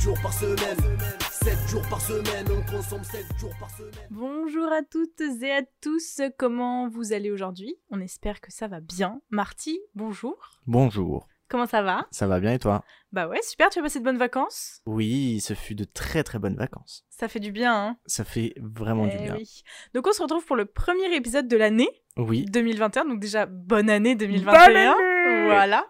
semaine, 7 jours par semaine, 7 jours par semaine, on consomme 7 jours par semaine. Bonjour à toutes et à tous, comment vous allez aujourd'hui? On espère que ça va bien. Marty, bonjour. Bonjour. Comment ça va? Ça va bien et toi? Bah ouais, super, tu as passé de bonnes vacances? Oui, ce fut de très très bonnes vacances. Ça fait du bien, hein? Ça fait vraiment du Eh bien. oui. Donc on se retrouve pour le premier épisode de l'année Oui. 2021, donc déjà bonne année 2021. Voilà.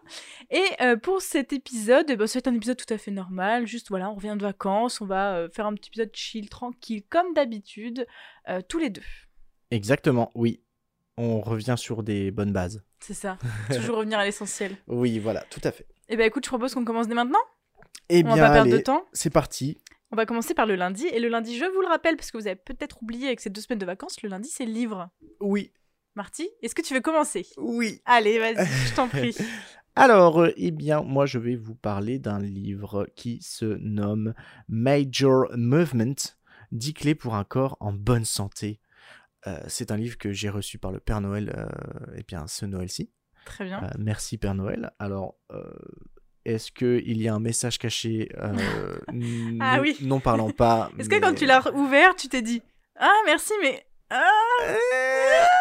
Et euh, pour cet épisode, eh ben, c'est un épisode tout à fait normal. Juste voilà, on revient de vacances, on va euh, faire un petit épisode chill, tranquille, comme d'habitude, euh, tous les deux. Exactement, oui. On revient sur des bonnes bases. C'est ça. Toujours revenir à l'essentiel. Oui, voilà, tout à fait. Eh ben écoute, je propose qu'on commence dès maintenant. Eh On va bien, pas perdre de temps. c'est parti. On va commencer par le lundi. Et le lundi, je vous le rappelle, parce que vous avez peut-être oublié avec ces deux semaines de vacances, le lundi, c'est livre. Oui, Marty, est-ce que tu veux commencer? Oui. Allez, vas-y, je t'en prie. Alors, euh, eh bien, moi, je vais vous parler d'un livre qui se nomme Major Movement 10 clés pour un corps en bonne santé. Euh, c'est un livre que j'ai reçu par le Père Noël, euh, eh bien, ce Noël-ci. Très bien. Euh, merci Père Noël. Alors, euh, est-ce qu'il y a un message caché euh, n- Ah oui. Non parlant pas. Est-ce que quand tu l'as ouvert, tu t'es dit Ah, merci, mais. Ah Euh,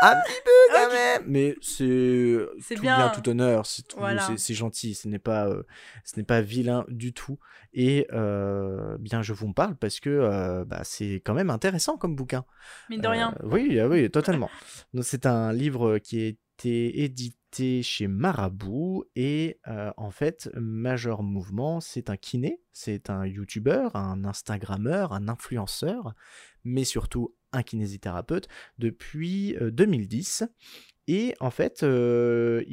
un petit peu quand même Mais c'est C'est tout bien. bien, tout honneur, c'est tout- Voilà. c'est- c'est gentil, ce n'est pas, euh, ce n'est pas vilain du tout. Et euh, bien, je vous en parle parce que euh, bah, c'est quand même intéressant comme bouquin. Mine de rien. Euh, oui, ah oui, totalement. Donc, c'est un livre qui a été édité chez Marabout et euh, en fait, Major Mouvement, c'est un kiné, c'est un youtubeur, un instagrammeur, un influenceur, mais surtout un kinésithérapeute depuis euh, 2010. Et en fait, euh,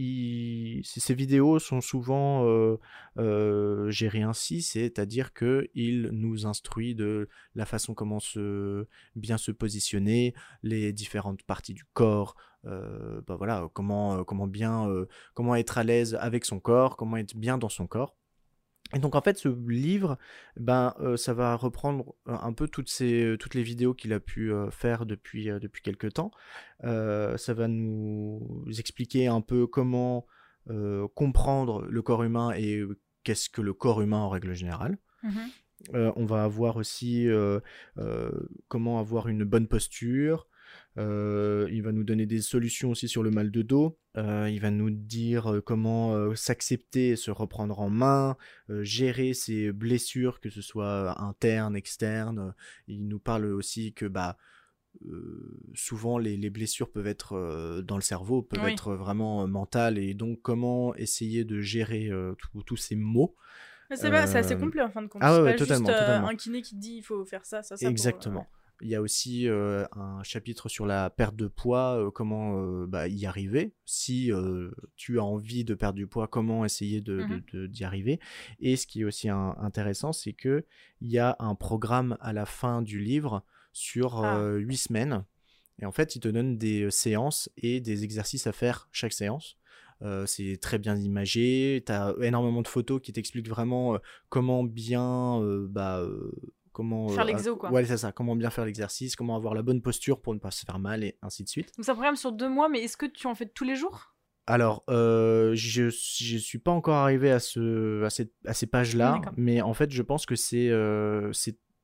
ces vidéos sont souvent euh, euh, gérées ainsi, c'est-à-dire que il nous instruit de la façon comment se bien se positionner, les différentes parties du corps, euh, bah voilà, comment euh, comment bien euh, comment être à l'aise avec son corps, comment être bien dans son corps. Et donc en fait ce livre, ben euh, ça va reprendre un peu toutes ces toutes les vidéos qu'il a pu euh, faire depuis euh, depuis quelques temps. Ça va nous expliquer un peu comment comprendre le corps humain et qu'est-ce que le corps humain en règle générale. Euh, on va avoir aussi comment avoir une bonne posture. Euh, il va nous donner des solutions aussi sur le mal de dos. Euh, il va nous dire euh, comment euh, s'accepter, se reprendre en main, gérer ses blessures, que ce soit internes, externes. Il nous parle aussi que bah souvent les, les blessures peuvent être dans le cerveau, peuvent Oui. être vraiment mentales, et donc comment essayer de gérer tous- ces mots. Mais c'est assez complet en fin de compte. ah ouais, totalement, juste totalement. un kiné qui te dit il faut faire ça, ça, ça. pour, Exactement. Il y a aussi euh, un chapitre sur la perte de poids, euh, comment euh, bah, y arriver. Si tu as envie de perdre du poids, comment essayer de, de- d'y arriver. Et ce qui est aussi un- intéressant, c'est que il y a un programme à la fin du livre sur Ah. huit semaines. Et en fait, il te donne des séances et des exercices à faire chaque séance. Euh, c'est très bien imagé, tu as énormément de photos qui t'expliquent vraiment euh, comment bien euh, bah, comment Faire euh, l'exo, quoi. Ouais, c'est ça, comment bien faire l'exercice, comment avoir la bonne posture pour ne pas se faire mal et ainsi de suite. Donc c'est un programme sur deux mois, mais est-ce que tu en fais tous les jours? Alors, euh, je je suis pas encore arrivé à ce à, cette- à ces pages-là, mais en fait, je pense que c'est euh,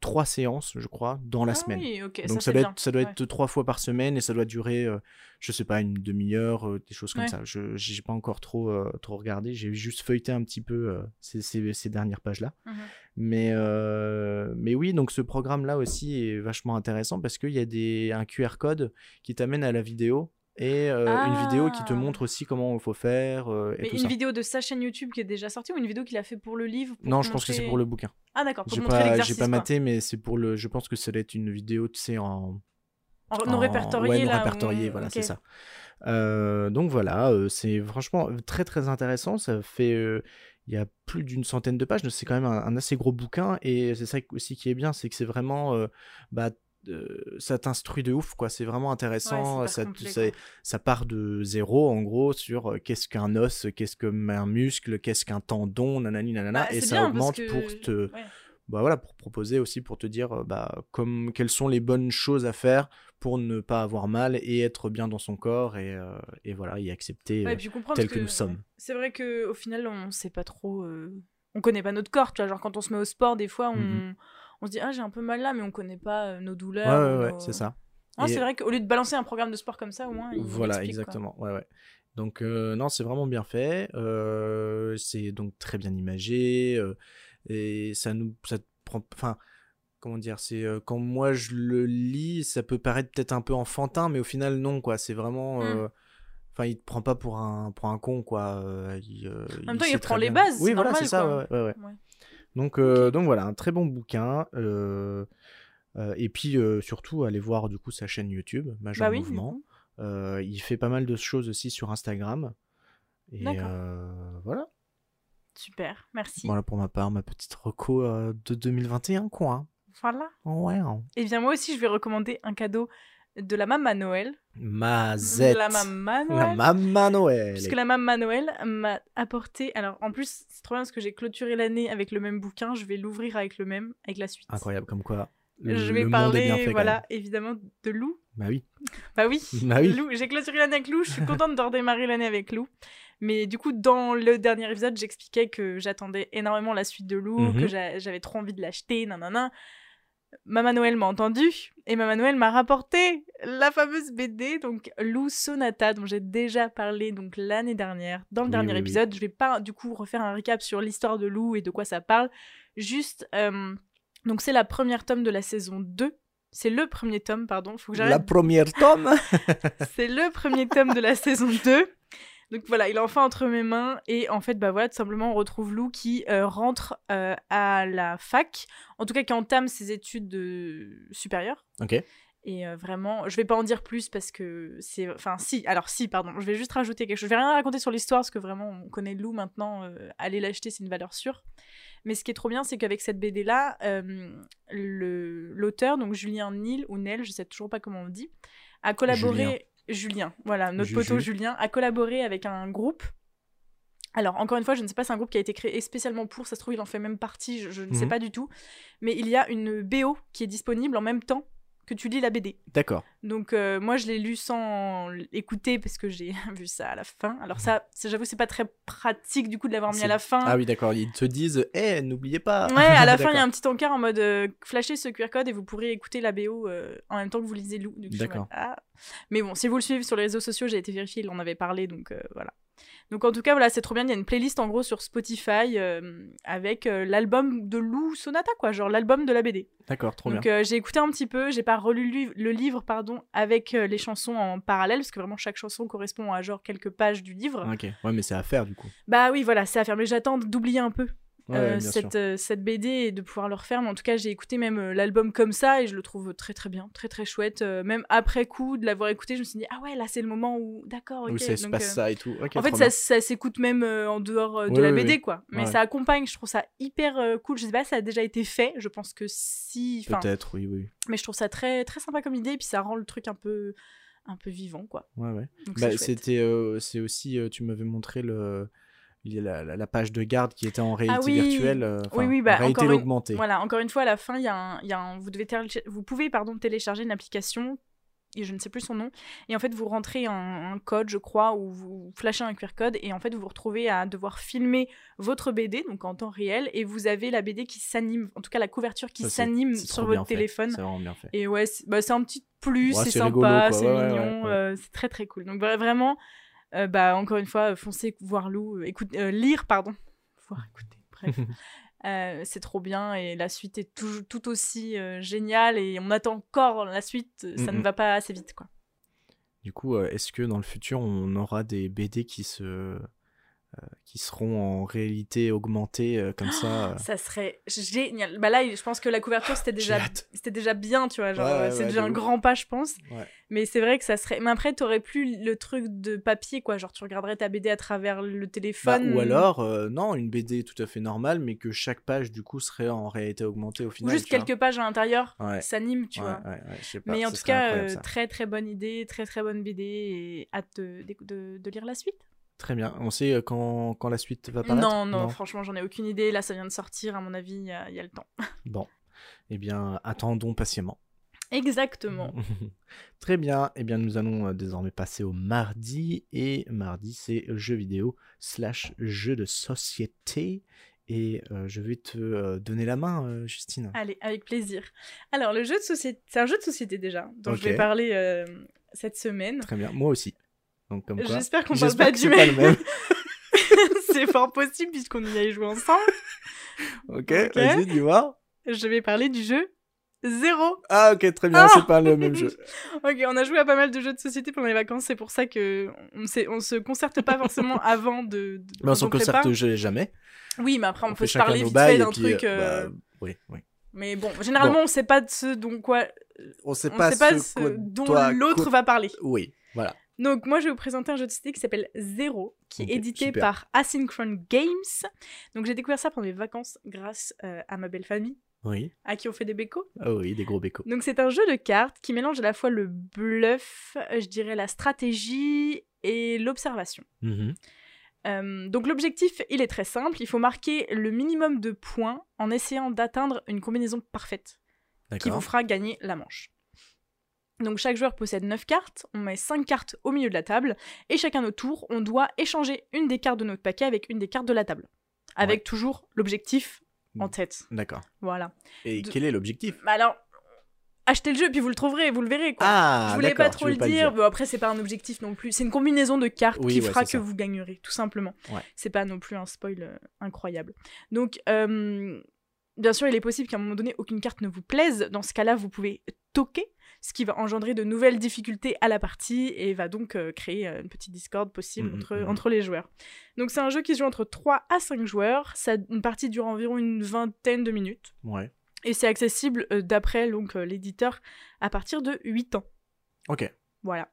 trois séances, je crois, dans la Ah semaine. Oui. Donc ça, doit bien. être, ça doit Ouais. être trois fois par semaine et ça doit durer, euh, je sais pas, une demi-heure, euh, des choses comme Ouais. ça. Je j'ai pas encore trop euh, trop regardé. J'ai juste feuilleté un petit peu ces, ces, ces dernières pages là. Mhm. Mais euh, mais oui, donc ce programme là aussi est vachement intéressant parce qu'il y a des un QR code qui t'amène à la vidéo et euh, une vidéo qui te Ah. montre aussi comment il faut faire euh, et Mais tout une ça. vidéo de sa chaîne YouTube qui est déjà sortie ou une vidéo qu'il a fait pour le livre pour Non, je pense que c'est pour le bouquin. Ah d'accord, pour J'ai te pas, j'ai pas maté, mais c'est pour le. Je pense que ça doit être une vidéo, tu sais, en, En- répertorié ouais, non là. répertorié, où- voilà, c'est ça. Euh, donc voilà, c'est franchement très très intéressant. Ça fait, il y a plus d'une centaine de pages, c'est quand même un, un assez gros bouquin. Et c'est ça aussi qui est bien, c'est que c'est vraiment, euh, bah, euh, ça t'instruit de ouf, quoi. C'est vraiment intéressant. Ouais, ça, part de zéro, en gros, sur euh, qu'est-ce qu'un os, qu'est-ce qu'un muscle, qu'est-ce qu'un tendon, nanani, nanana, Bah, et ça bien, augmente que- pour te, ouais. Bah voilà, pour proposer aussi, pour te dire, euh, bah, comme, quelles sont les bonnes choses à faire pour ne pas avoir mal et être bien dans son corps et, euh, et voilà, y accepter Ouais, euh, et tel que, que nous sommes. C'est vrai que au final, on sait pas trop. euh, on connaît pas notre corps, tu vois. Genre, quand on se met au sport, des fois, on, Mhm. on se dit, ah, j'ai un peu mal là, mais on connaît pas nos douleurs. ouais, ou ouais, nos- c'est ça. Et- c'est vrai qu'au lieu de balancer un programme de sport comme ça, au moins, il Voilà, quoi. exactement. Ouais, ouais. Donc, euh, non, c'est vraiment bien fait. c'est donc très bien imagé. Et ça nous. Ça te prend. Enfin, comment dire C'est euh, quand moi je le lis, ça peut paraître peut-être un peu enfantin, mais au final, non, quoi. C'est vraiment. Mm. euh, Enfin, il te prend pas pour un, pour un con, quoi. euh, il, euh, En même temps, il très les bien. bases, Oui, voilà, c'est ça. quoi. ouais, ouais, ouais. Ouais. Donc, euh, donc voilà, un très bon bouquin. euh, et puis surtout, allez voir du coup sa chaîne YouTube, Major Bah oui, Mouvement. il fait pas mal de choses aussi sur Instagram. Et voilà. Super, merci. Voilà pour ma part, ma petite reco euh, de 2021, quoi. hein. Voilà. Ouais. hein. Et bien, moi aussi, je vais recommander un cadeau de la maman Noël. Mazette. La maman Noël. La maman Noël. Puisque la maman Noël m'a apporté. Alors, en plus, c'est trop bien parce que j'ai clôturé l'année avec le même bouquin. Je vais l'ouvrir avec le même, avec la suite. Incroyable, comme quoi. Le, Je le vais monde est parler, bien fait, voilà, évidemment, de Lou. Bah oui. Bah oui, Bah oui. Lou. J'ai clôturé l'année avec Lou. Je suis contente de redémarrer l'année avec Lou. Mais du coup, dans le dernier épisode, j'expliquais que j'attendais énormément la suite de Lou, Mhm. que j'a- j'avais trop envie de l'acheter, nanana. Maman Noël m'a entendu et Maman Noël m'a rapporté la fameuse BD, donc Lou Sonata, dont j'ai déjà parlé donc l'année dernière dans le Oui, dernier oui, oui. épisode. Je vais pas du coup refaire un recap sur l'histoire de Lou et de quoi ça parle. Juste, euh, donc c'est la première tome de la saison 2. C'est le premier tome, pardon. Faut que j'arrête La première tome. c'est le premier tome de la saison 2. Donc voilà, il est enfin entre mes mains. Et en fait, bah voilà, tout simplement, on retrouve Lou qui euh, rentre euh, à la fac. En tout cas, qui entame ses études euh, supérieures. ok. Et euh, vraiment, je vais pas en dire plus parce que c'est. Enfin, si, alors si, pardon, je vais juste rajouter quelque chose. Je vais rien raconter sur l'histoire parce que vraiment, on connaît Lou maintenant. aller l'acheter, c'est une valeur sûre. Mais ce qui est trop bien, c'est qu'avec cette BD-là, le- l'auteur, donc Julien Nil ou Nel, je sais toujours pas comment on dit, a collaboré. Julien, voilà, notre Juju. poteau Julien, a collaboré avec un groupe. Alors, encore une fois, je ne sais pas, c'est un groupe qui a été créé spécialement pour, ça se trouve, il en fait même partie, je, je ne sais Mhm. pas du tout. Mais il y a une BO qui est disponible en même temps que tu lis la BD. D'accord. Donc euh, moi je l'ai lu sans écouter parce que j'ai vu ça à la fin. Alors ça, j'avoue c'est pas très pratique du coup de l'avoir mis à la fin. Ah oui, d'accord. Ils te disent, eh, n'oubliez pas. Ouais, à la fin il y a un petit encart en mode euh, flashez ce QR code et vous pourrez écouter la BO euh, en même temps que vous lisez Lou. D'accord. ah. Mais bon, si vous le suivez sur les réseaux sociaux, j'ai été vérifier, il en avait parlé donc euh, voilà. Donc en tout cas voilà, c'est trop bien, il y a une playlist en gros sur Spotify euh, avec euh, l'album de Lou Sonata quoi, genre l'album de la BD. D'accord, trop Donc bien. euh, j'ai écouté un petit peu, j'ai pas relu le, livre pardon avec les chansons en parallèle parce que vraiment chaque chanson correspond à genre quelques pages du livre. Ok. Ouais, mais c'est à faire du coup. Bah oui voilà, c'est à faire mais j'attends d'oublier un peu Ouais, euh, cette, euh, cette BD et de pouvoir le refaire. Mais en tout cas, j'ai écouté même euh, l'album comme ça et je le trouve très très bien, très très chouette. Même après coup de l'avoir écouté, je me suis dit ah ouais là c'est le moment où d'accord ok. Où ça se passe ça et tout. En fait, ça, s'écoute même en dehors de Oui, la oui, BD, oui. quoi. Mais Ouais. ça accompagne, je trouve ça hyper cool. Je sais pas si ça a déjà été fait, je pense que si. Peut-être, oui, oui. mais je trouve ça très, très sympa comme idée, et puis ça rend le truc un peu, un peu vivant, quoi. Ouais, ouais. Bah, c'était, euh, c'est aussi, euh, tu m'avais montré le, la, la- la page de garde qui était en réalité Ah oui. virtuelle, euh, Oui, oui, bah, en réalité encore une- augmentée. Voilà, encore une fois, à la fin, il y a un, il y a un- vous, devez vous pouvez pardon, télécharger une application, et je ne sais plus son nom, et en fait, vous rentrez un, un code, je crois, ou vous flashez un QR code, et en fait, vous vous retrouvez à devoir filmer votre BD, donc en temps réel, et vous avez la BD qui s'anime, en tout cas la couverture qui s'anime sur votre téléphone. C'est vraiment bien fait. Et ouais, c'est bah, un petit plus, Ouais, c'est sympa, c'est Ouais, mignon, ouais, euh, c'est très très cool. Donc vra- vraiment, euh, bah encore une fois, euh, foncez voir Lou, euh, écoute, euh, lire pardon, voir écouter, bref. Euh, c'est trop bien et la suite est tout, tout aussi euh, géniale et on attend encore la suite, ça ne va pas assez vite quoi. Du coup, euh, est-ce que dans le futur, on aura des BD qui se, qui seront en réalité augmentées euh, comme ça euh, Ça serait génial. Bah là, je pense que la couverture c'était déjà, c'était déjà bien, tu vois, genre Ouais, ouais, euh, c'est ouais, déjà un grand pas, je pense. Mais c'est vrai que ça serait. Mais après, t'aurais plus le truc de papier, quoi. Genre, tu regarderais ta BD à travers le Bah, téléphone. ou alors, euh, non, une BD tout à fait normale, mais que chaque page, du coup, serait en réalité augmentée au Ou final. juste vois. quelques pages à l'intérieur s'animent, tu vois. pas, Mais en tout cas, très très bonne idée, très très bonne BD et hâte de- de lire la suite. Très bien. On sait euh, quand, quand la suite va paraître? Non, non, franchement, j'en ai aucune idée. Là, ça vient de sortir, à mon avis, il y, a il y a le temps. Bon. Eh bien, attendons patiemment. Exactement. Très bien. Eh bien, nous allons euh, désormais passer au mardi. Et mardi, c'est jeux vidéo slash jeux de société. et euh, je vais te euh, donner la main, euh, Justine. Allez, avec plaisir. Alors, le jeu de société, c'est un jeu de société déjà, dont je vais parler cette semaine. Très bien, moi aussi. Donc comme. J'espère qu'on parle pas du même. même. c'est fort possible puisqu'on y a joué ensemble. ok, Ok. vas-y, dis-moi. Je vais parler du jeu Zéro. Ah ok, très bien, Ah c'est pas le même jeu. Ok, on a joué à pas mal de jeux de société pendant les vacances, c'est pour ça que on, se concerte pas forcément avant de. de Mais on prépare. concerte ja- jamais. Oui, mais après on, On peut se parler vite fait d'un truc. euh, euh, bah, oui, oui. Mais bon, généralement on sait pas de ce dont quoi, On sait on pas, sait pas ce dont l'autre va parler. Oui, voilà. Donc moi je vais vous présenter un jeu de société qui s'appelle Zero, qui est édité super. par Asynchron Games. Donc j'ai découvert ça pendant mes vacances grâce euh, à ma belle famille, Oui. à qui on fait des bécos. Ah oui, des gros bécos. Donc c'est un jeu de cartes qui mélange à la fois le bluff, euh, je dirais la stratégie et l'observation. Mhm. Euh, donc l'objectif, il est très simple, il faut marquer le minimum de points en essayant d'atteindre une combinaison parfaite qui vous fera gagner la manche. Donc chaque joueur possède 9 cartes, on met 5 cartes au milieu de la table, et chacun notre tour, on doit échanger une des cartes de notre paquet avec une des cartes de la table. Avec toujours l'objectif en Mm. tête. D'accord. Voilà. Et De- quel est l'objectif? Bah alors, achetez le jeu, puis vous le trouverez, vous le verrez. Quoi. Ah, je voulais pas trop le pas dire. Bon, après, c'est pas un objectif non plus. C'est une combinaison de cartes Oui, qui ouais, fera que ça. vous gagnerez, tout simplement. Ouais. C'est pas non plus un spoil euh, incroyable. Donc, euh, bien sûr, il est possible qu'à un moment donné, aucune carte ne vous plaise. Dans ce cas-là, vous pouvez toquer, ce qui va engendrer de nouvelles difficultés à la partie et va donc euh, créer euh, une petite discorde possible Mhm, entre, mhm. entre les joueurs. Donc, c'est un jeu qui se joue entre 3 à 5 joueurs. Ça, une partie dure environ une vingtaine de minutes. Ouais. Et c'est accessible euh, d'après donc l'éditeur à partir de 8 ans. Ok. Voilà.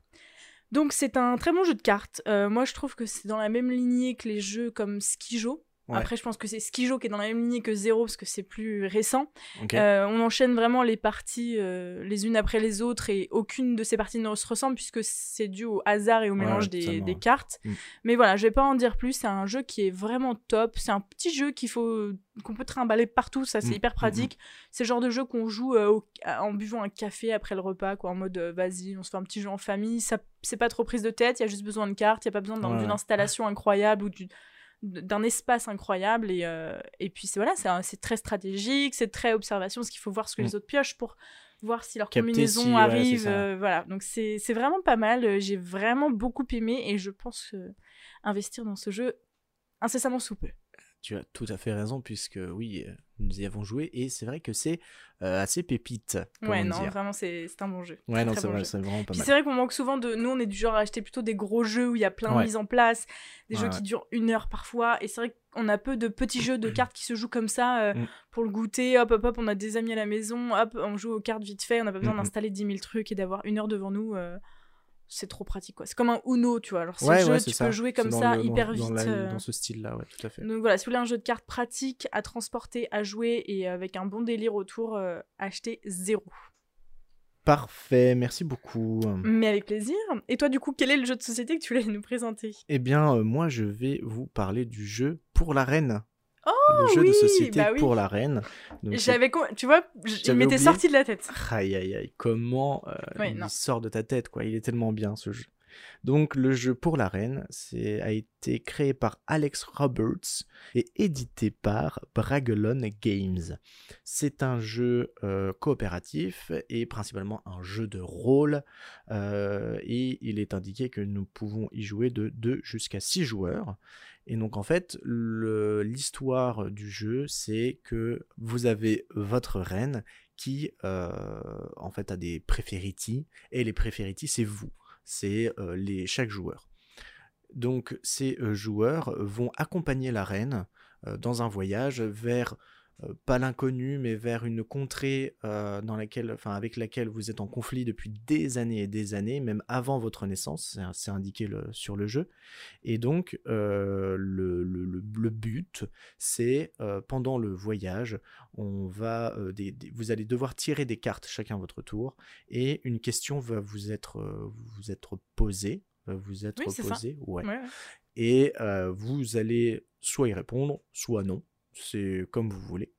Donc c'est un très bon jeu de cartes. Euh, moi je trouve que c'est dans la même lignée que les jeux comme Skijo. Ouais. Après je pense que c'est Skijo qui est dans la même lignée que Zero parce que c'est plus récent. Euh, on enchaîne vraiment les parties euh, les unes après les autres et aucune de ces parties ne se ressemble puisque c'est dû au hasard et au mélange ouais, des, cartes. Mm. Mais voilà, je vais pas en dire plus. C'est un jeu qui est vraiment top. C'est un petit jeu qu'il faut qu'on peut trimballer partout. Ça c'est Mm, hyper mm, pratique. C'est le genre de jeu qu'on joue euh, au- en buvant un café après le repas, quoi, en mode vas-y, on se fait un petit jeu en famille. Ça c'est pas trop prise de tête. Il y a juste besoin de cartes. Il y a pas besoin d'une ouais. installation incroyable ou du- d'un espace incroyable et, euh, et puis c'est voilà c'est très stratégique c'est très observation parce qu'il faut voir ce que Mm. les autres piochent pour voir si leur Capter combinaison si, arrive euh, voilà. Donc c'est c'est vraiment pas mal Euh, j'ai vraiment beaucoup aimé et je pense euh, investir dans ce jeu incessamment sous peu. Tu as tout à fait raison, puisque oui, nous y avons joué, et c'est vrai que c'est euh, assez pépite. ouais non dire. vraiment c'est un bon jeu Ouais, non, c'est bon vrai, vraiment pas mal. c'est vrai qu'on manque souvent de. Nous, on est du genre à acheter plutôt des gros jeux où il y a plein de mises en place, des Ouais, jeux ouais. qui durent une heure parfois. Et c'est vrai qu'on a peu de petits jeux de cartes qui se jouent comme ça euh, Mm. pour le goûter. Hop, hop, hop, on a des amis à la maison, hop, on joue aux cartes vite fait. On n'a pas besoin Mm, mm. d'installer 10 000 trucs et d'avoir une heure devant nous. euh, c'est trop pratique, quoi. C'est comme un Uno, tu vois. Alors, ce Ouais, jeu, ouais, tu c'est ça. peux jouer C'est comme ça le- hyper dans vite. la- euh, Dans ce style-là, ouais, tout à fait. donc voilà, si vous voulez un jeu de cartes pratique à transporter, à jouer et avec un bon délire autour, euh, achetez zéro. Parfait, merci beaucoup. Mais avec plaisir. Et toi, du coup, quel est le jeu de société que tu voulais nous présenter? Eh bien, euh, moi, je vais vous parler du jeu pour la reine. Oh, le jeu de société bah oui. pour la reine. Donc, J'avais, tu vois, j- il m'était oublié. sorti de la tête. Aïe aïe aïe, comment euh, il non. sort de ta tête, quoi. Il est tellement bien ce jeu. Donc, le jeu pour la reine c'est, a été créé par Alex Roberts et édité par Bragelonne Games. C'est un jeu euh, coopératif et principalement un jeu de rôle. euh, et il est indiqué que nous pouvons y jouer de 2 jusqu'à 6 joueurs. Et donc en fait, l'histoire du jeu, c'est que vous avez votre reine qui euh, en fait a des préféritis et les préféritis c'est vous, c'est euh, chaque joueur. Donc ces euh, joueurs vont accompagner la reine dans un voyage vers pas l'inconnu mais vers une contrée euh, dans laquelle enfin avec laquelle vous êtes en conflit depuis des années et des années même avant votre naissance, c'est- indiqué le- sur le jeu. Et donc euh, le, le- le- but c'est euh, pendant le voyage on va, euh, des- des- vous allez devoir tirer des cartes chacun à votre tour, et une question va vous être, euh, vous être posée, va vous être Oui, posée, ouais. Et euh, vous allez soit y répondre, soit non, c'est comme vous voulez.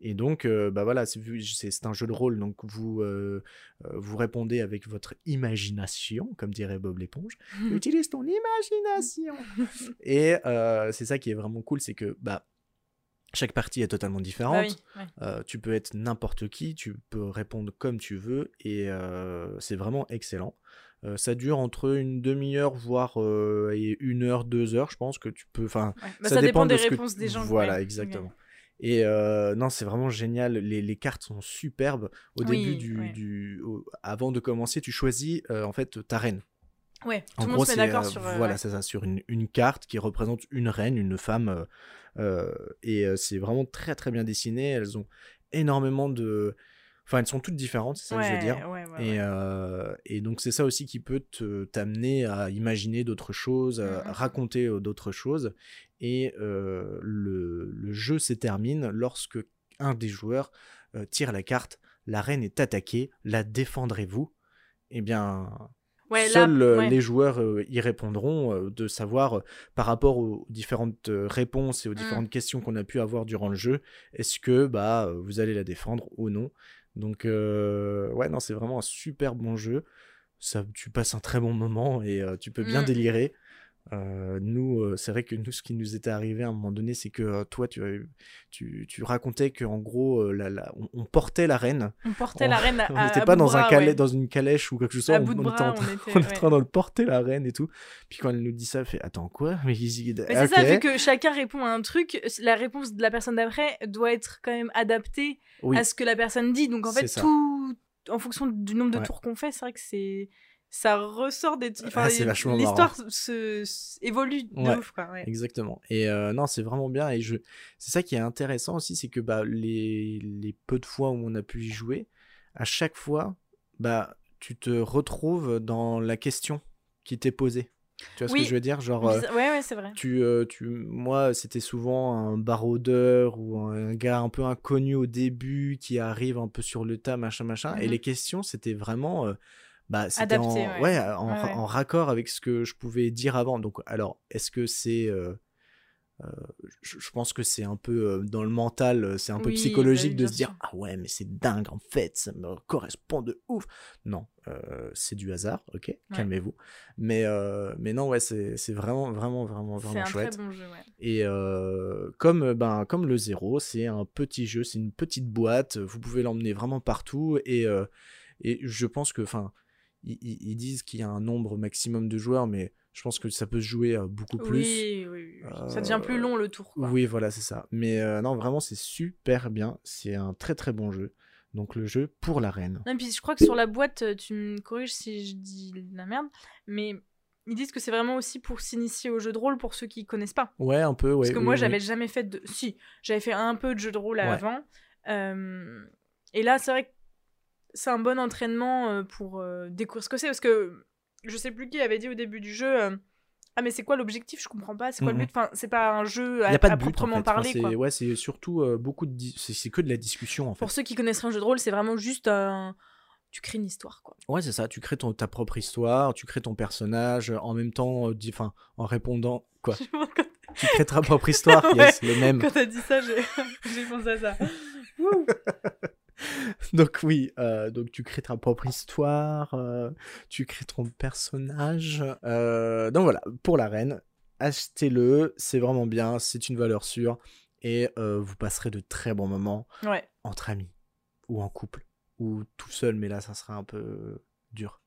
Et donc, euh, bah voilà, c'est un jeu de rôle, donc vous euh, euh, vous répondez avec votre imagination, comme dirait Bob l'éponge. Utilise ton imagination. Et euh, c'est ça qui est vraiment cool, c'est que bah Chaque partie est totalement Bah différente. oui, ouais. Euh, tu peux être n'importe qui, tu peux répondre comme tu veux, et c'est vraiment excellent. Euh, ça dure entre une demi-heure, voire euh, et une heure, deux heures, je pense que tu peux. Enfin, Ouais. Bah, ça, dépend, de des que- réponses des gens. Voilà, ouais. exactement. Et euh, non, c'est vraiment génial. Les, les cartes sont superbes. Au Oui, début du, ouais. du au- avant de commencer, tu choisis en fait ta reine. Ouais, En tout le gros, monde se met d'accord sur. voilà, c'est ça, sur une, une carte qui représente une reine, une femme, et c'est vraiment très très bien dessiné. Elles ont énormément de, enfin, elles sont toutes différentes, c'est ça que je veux dire. ouais, ouais, Et, ouais. euh, et donc c'est ça aussi qui peut t'amener à imaginer d'autres choses, à Mhm. raconter euh, d'autres choses. Et euh, le, le jeu se termine lorsque un des joueurs euh, tire la carte, la reine est attaquée, la défendrez-vous? Eh bien, Ouais, seuls ouais. les joueurs euh, y répondront euh, de savoir euh, par rapport aux différentes réponses et aux Mm. différentes questions qu'on a pu avoir durant le jeu, est-ce que bah vous allez la défendre ou non? Donc euh, ouais non c'est vraiment un super bon jeu. Ça, tu passes un très bon moment et euh, tu peux bien Mm. délirer. Euh, nous, euh, c'est vrai que nous, ce qui nous était arrivé à un moment donné, c'est que euh, toi, tu, tu, tu racontais qu'en gros, la, la- on, on portait la reine. On portait on- la reine à On n'était pas dans, un calais, ouais. dans une calèche ou quelque chose. À on, bout de on était bras, en train, on était, en train de le porter la reine et tout. Puis quand elle nous dit ça, elle fait Attends, quoi? Mais, Mais c'est ça, vu que chacun répond à un truc, la réponse de la personne d'après doit être quand même adaptée Oui, à ce que la personne dit. Donc en fait, tout, en fonction du nombre de Ouais. tours qu'on fait, c'est vrai que c'est ça ressort des. Enfin, Ah, c'est vachement l'histoire se, se- évolue de Ouais. ouf, quoi. ouais. Exactement. Et euh, non, c'est vraiment bien. Et je, c'est ça qui est intéressant aussi, c'est que bah, les, les peu de fois où on a pu y jouer, à chaque fois, bah, tu te retrouves dans la question qui t'est posée. Tu vois ce que je veux dire? Genre, euh, Ouais, ouais, c'est vrai. tu, euh, tu, moi, c'était souvent un baroudeur ou un gars un peu inconnu au début qui arrive un peu sur le tas, machin, machin. Et Mhm. les questions, c'était vraiment. Bah, c'était en, ouais. en, Ouais, ouais. en raccord avec ce que je pouvais dire avant. Donc, alors, est-ce que c'est. euh, euh, je, je pense que c'est un peu euh, dans le mental, c'est un peu Oui, psychologique bah de se dire. Ah ouais, mais c'est dingue en fait, ça me correspond de ouf. Non, euh, c'est du hasard, ok, calmez-vous. Mais, mais non, ouais, c'est c'est vraiment, vraiment, vraiment, vraiment chouette. très bon jeu, ouais. Et comme, ben, comme le zéro, c'est un petit jeu, c'est une petite boîte, vous pouvez l'emmener vraiment partout. Et, et je pense que, enfin, ils, disent qu'il y a un nombre maximum de joueurs, mais je pense que ça peut se jouer à beaucoup plus. Oui, oui, oui. Ça devient plus Euh, long le tour. Quoi. Oui, voilà, c'est ça. Mais euh, non, vraiment, c'est super bien. C'est un très très bon jeu. Donc le jeu pour la reine. Non, puis je crois que sur la boîte, euh, tu me corriges si je dis de la merde, mais ils disent que c'est vraiment aussi pour s'initier au jeu de rôle pour ceux qui connaissent pas. Ouais, un peu, ouais. Parce que oui, moi, oui. j'avais jamais fait de. Si, j'avais fait un peu de jeu de rôle Ouais. avant. Euh, Et là, c'est vrai que c'est un bon entraînement euh, pour euh, découvrir ce que c'est. Parce que je sais plus qui avait dit au début du jeu euh, Ah, mais c'est quoi l'objectif? Je comprends pas. C'est quoi Mhm. le but? Enfin, c'est pas un jeu Il à, n'y a pas de but, en proprement fait. Parler. quoi. ouais, c'est surtout euh, beaucoup de... C'est que de la discussion, en fait. Pour ceux qui connaisseraient un jeu de rôle, c'est vraiment juste un. Tu crées une histoire, quoi. Ouais, c'est ça. Tu crées ton, ta propre histoire, tu crées ton personnage, en même temps, enfin, en répondant... Quoi Tu crées ta propre histoire, Ouais. yes, le même. quand t'as dit ça, j'ai j'ai pensé à ça. Donc oui, euh, donc tu crées ta propre histoire, euh, tu crées ton personnage. euh, donc voilà, pour la reine, achetez-le, c'est vraiment bien, c'est une valeur sûre, et vous passerez de très bons moments ouais. entre amis, ou en couple, ou tout seul, mais là ça sera un peu dur.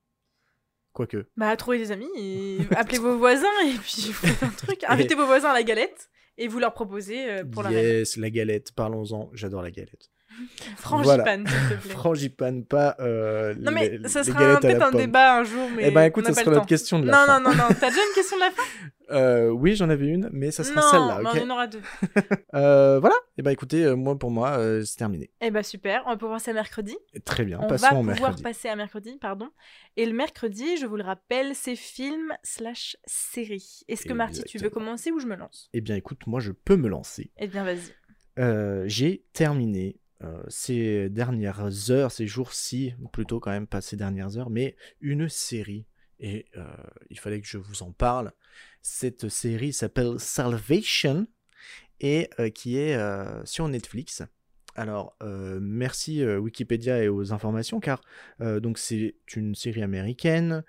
Quoique. Bah, trouvez des amis, et appelez vos voisins et puis vous faites un truc. Invitez vos voisins à la galette et vous leur proposez pour la reine. yes, la galette, parlons-en, j'adore la galette. Frangipane, s'il te plaît. Frangipane, pas euh, Non, mais les- ça les sera peut-être un débat un jour, mais. Eh ben écoute, ça sera notre question de la Non, fin. non, non, non. T'as déjà une question de la fin? Euh, oui, j'en avais une, mais ça sera Non, celle-là, mais ok on en aura deux. Euh, Voilà, et ben écoutez, euh, moi pour moi, c'est terminé. Eh bah, super. On va pouvoir passer à mercredi. Très bien, On passons va au pouvoir passer à mercredi, pardon. Et le mercredi, je vous le rappelle, c'est film slash série. Est-ce que Marty, tu veux commencer ou je me lance? Eh bien écoute, moi je peux me lancer. Eh bien, vas-y. Euh, J'ai terminé euh, ces dernières heures, ces jours-ci, ou plutôt quand même pas ces dernières heures, mais une série. Et euh, il fallait que je vous en parle. Cette série s'appelle Salvation et euh, qui est sur Netflix. Alors, merci Wikipédia et aux informations, car donc c'est une série américaine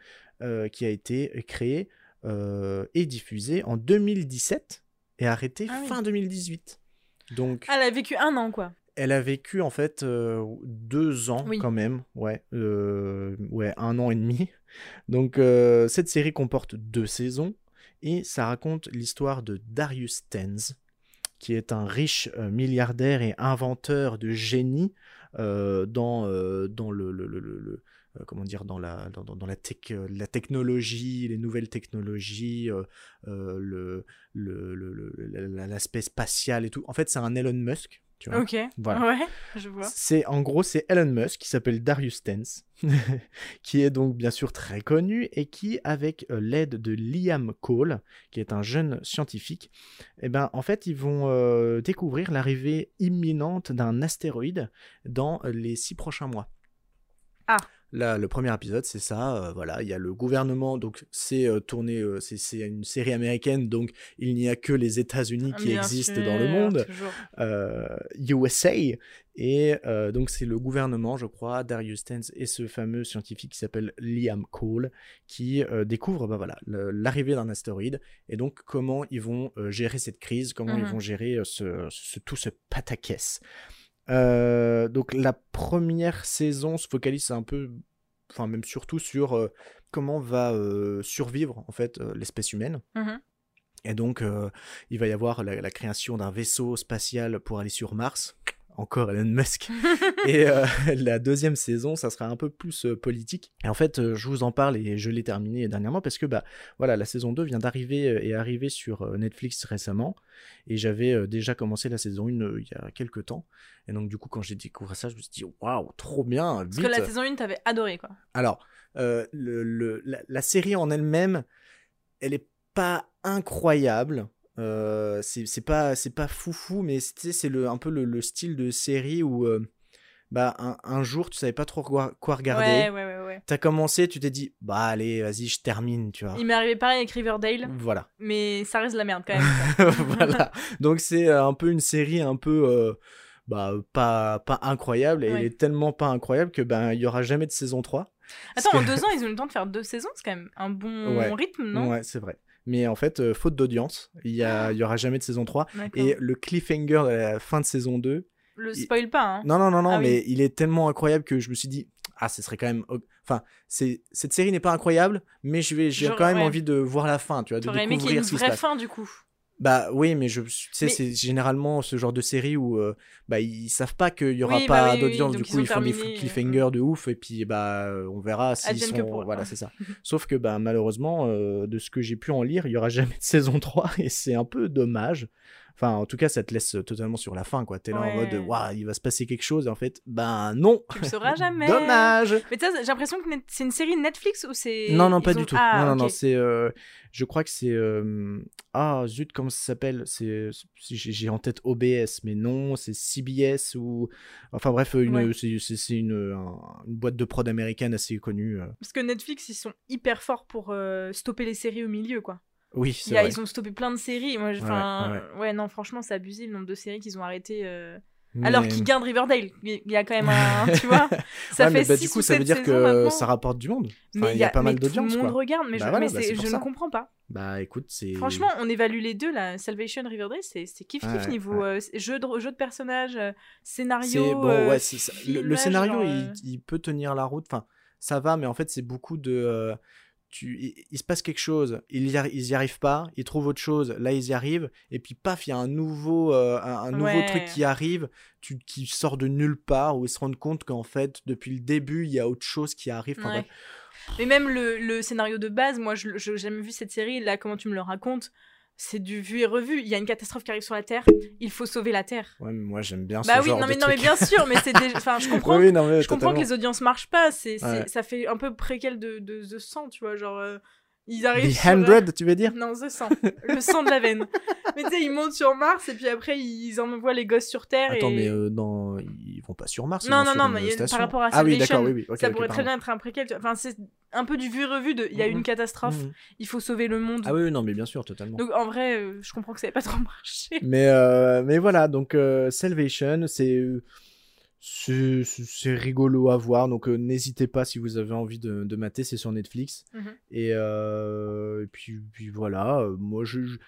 qui a été créée et diffusée en 2017 et arrêtée Ah oui. fin 2018. Donc, Ah, elle a vécu un an, quoi. Elle a vécu en fait euh, deux ans Oui. quand même, ouais, euh, ouais, un an et demi. Donc euh, cette série comporte deux saisons et ça raconte l'histoire de Darius Tens, qui est un riche milliardaire et inventeur de génie dans, dans le, le- le- le- le- comment dire dans la dans, dans- la tech la technologie les nouvelles technologies euh, euh, le le- le- le- la- l'aspect spatial et tout en fait c'est un Elon Musk tu vois Ok. Voilà. Ouais, je vois. c'est en gros c'est Elon Musk qui s'appelle Darius Tens, qui est donc bien sûr très connu et qui, avec euh, l'aide de Liam Cole, qui est un jeune scientifique, eh ben en fait ils vont euh, découvrir l'arrivée imminente d'un astéroïde dans euh, les six prochains mois. Ah. Là, le premier épisode, c'est ça. euh, voilà, il y a le gouvernement, donc c'est euh, tourné, euh, c'est c'est une série américaine, donc il n'y a que les États-Unis qui Bien existent sûr, dans le monde toujours. euh, USA. Et donc, c'est le gouvernement, je crois, Darius Tens et ce fameux scientifique qui s'appelle Liam Cole, qui découvre bah, voilà, l'arrivée d'un astéroïde et donc comment ils vont gérer cette crise, comment ils Mhm. vont gérer ce, ce- tout ce pataquès. Euh, donc, la première saison se focalise un peu, enfin, même surtout sur euh, comment va euh, survivre en fait l'espèce humaine. Mhm. Et donc, il va y avoir la, la création d'un vaisseau spatial pour aller sur Mars. Encore Elon Musk. et euh, la deuxième saison, ça sera un peu plus euh, politique. Et en fait, euh, je vous en parle et je l'ai terminé dernièrement parce que bah voilà, la saison 2 vient d'arriver et est arrivée sur Netflix récemment. Et j'avais déjà commencé la saison 1 euh, il y a quelques temps. Et donc, du coup, quand j'ai découvert ça, je me suis dit waouh, trop bien. Parce vite. que la saison 1, t'avais adoré, quoi. Alors, euh, le, le- la, la série en elle-même, elle est pas incroyable. Euh, c'est pas c'est pas foufou, mais c'est le un peu le, le style de série où euh, bah un, un jour tu savais pas trop quoi, quoi regarder. Ouais, ouais, ouais, ouais. T'as commencé, tu t'es dit bah allez vas-y je termine, tu vois. Il m'est arrivé pareil avec Riverdale, Voilà. mais ça reste de la merde quand même. voilà. Donc c'est euh, un peu une série un peu euh, bah pas pas incroyable et Ouais. elle est tellement pas incroyable que ben il y aura jamais de saison 3. Parce Attends, en deux ans, ils ont eu le temps de faire deux saisons, c'est quand même un bon Ouais. rythme, non? Ouais, c'est vrai. Mais en fait, euh, faute d'audience, il y, a- il y aura jamais de saison 3. D'accord. Et le cliffhanger à la fin de saison 2, Le spoil pas, hein. non, non, non, non, Ah oui. mais il est tellement incroyable que je me suis dit, ah, ce serait quand même. Enfin, c'est cette série n'est pas incroyable, mais j'ai quand même ouais. envie de voir la fin, tu vois, de T'aurais aimé qu'il y ait découvrir une vraie fin, du coup. Bah oui, mais je sais, Mais- c'est généralement ce genre de série où euh, bah ils savent pas qu'il y aura Oui, pas bah oui, d'audience, du coup ils font des terminé, euh, cliffhangers de ouf et puis bah euh, on verra s'ils sont voilà c'est ça. Sauf que bah malheureusement euh, de ce que j'ai pu en lire, il y aura jamais de saison 3 et c'est un peu dommage. Enfin en tout cas ça te laisse totalement sur la fin quoi. T'es là en mode waouh il va se passer quelque chose et en fait ben non. Tu le sauras jamais. Dommage. Mais sais, j'ai l'impression que c'est une série Netflix ou c'est. Non, non, ils pas ont- du tout. Ah, non, non, non, c'est. euh, je crois que c'est. euh, ah, zut, comment ça s'appelle? C'est. J'ai en tête OBS, mais non, c'est CBS ou. Enfin bref, une, Ouais. c'est une, un- une boîte de prod américaine assez connue. euh. Parce que Netflix, ils sont hyper forts pour euh, stopper les séries au milieu, quoi. Oui, c'est vrai. ils ont stoppé plein de séries. Moi, Ouais, enfin, ouais, ouais, non, franchement, c'est abusé le nombre de séries qu'ils ont arrêtées. euh, Mais- Alors qu'ils gardent Riverdale. Il y a quand même un. tu vois Ça Ouais, mais fait bah, six du coup, ou ça veut dire que maintenant. ça rapporte du monde. Enfin, Mais il y a pas mal mais Tout d'audience, le monde regarde, mais, je, Bah voilà, mais bah, je ne comprends pas. Bah écoute, c'est. Franchement, on évalue les deux là. Salvation, Riverdale, c'est c'est kiff kiff Ouais, niveau euh, jeu, de, jeu de personnages, euh, scénario. Bon, euh. Le, scénario, genre, il, il peut tenir la route. Enfin, ça va, mais en fait, c'est beaucoup de. Tu, il, il se passe quelque chose, ils y, arri- ils y arrivent pas, ils trouvent autre chose, là ils y arrivent, et puis paf, il y a un nouveau, euh, un, un nouveau Ouais. truc qui arrive, tu, qui sort de nulle part, où ils se rendent compte qu'en fait, depuis le début, il y a autre chose qui arrive. Enfin, Ouais. bref. Mais même le, le scénario de base, moi, je je- j'ai jamais vu cette série. Là, comment tu me le racontes C'est du vu et revu. Il y a une catastrophe qui arrive sur la Terre. Il faut sauver la Terre. Ouais, mais moi j'aime bien bah ce oui, genre non de mais, non mais bien sûr, mais c'est déjà... Enfin, je comprends. Oui, oui, non, mais je comprends que les audiences marchent pas. C'est, c'est- Ouais. Ça fait un peu préquel de, de The 100, tu vois. Genre, euh, ils arrivent. The 100, tu veux dire Non, The 100. le sang de la veine. mais tu sais, ils montent sur Mars et puis après, ils envoient les gosses sur Terre. Attends, et... mais euh, dans... ils vont pas sur Mars, Non, non, non, mais par rapport à Ah oui, Salvation, d'accord, oui, oui. ok, ça pourrait très bien être un préquel. tu. Enfin, c'est un peu du vu revu de. Il y a une catastrophe, Mhm. il faut sauver le monde. Ah oui, non, mais bien sûr, totalement. Donc en vrai, euh, je comprends que ça n'avait pas trop marché. Mais, euh, mais voilà, donc euh, Salvation, c'est c'est rigolo à voir. Donc euh, n'hésitez pas si vous avez envie de, de mater, c'est sur Netflix. Mhm. Et, euh, et puis, puis voilà, euh, moi je. je-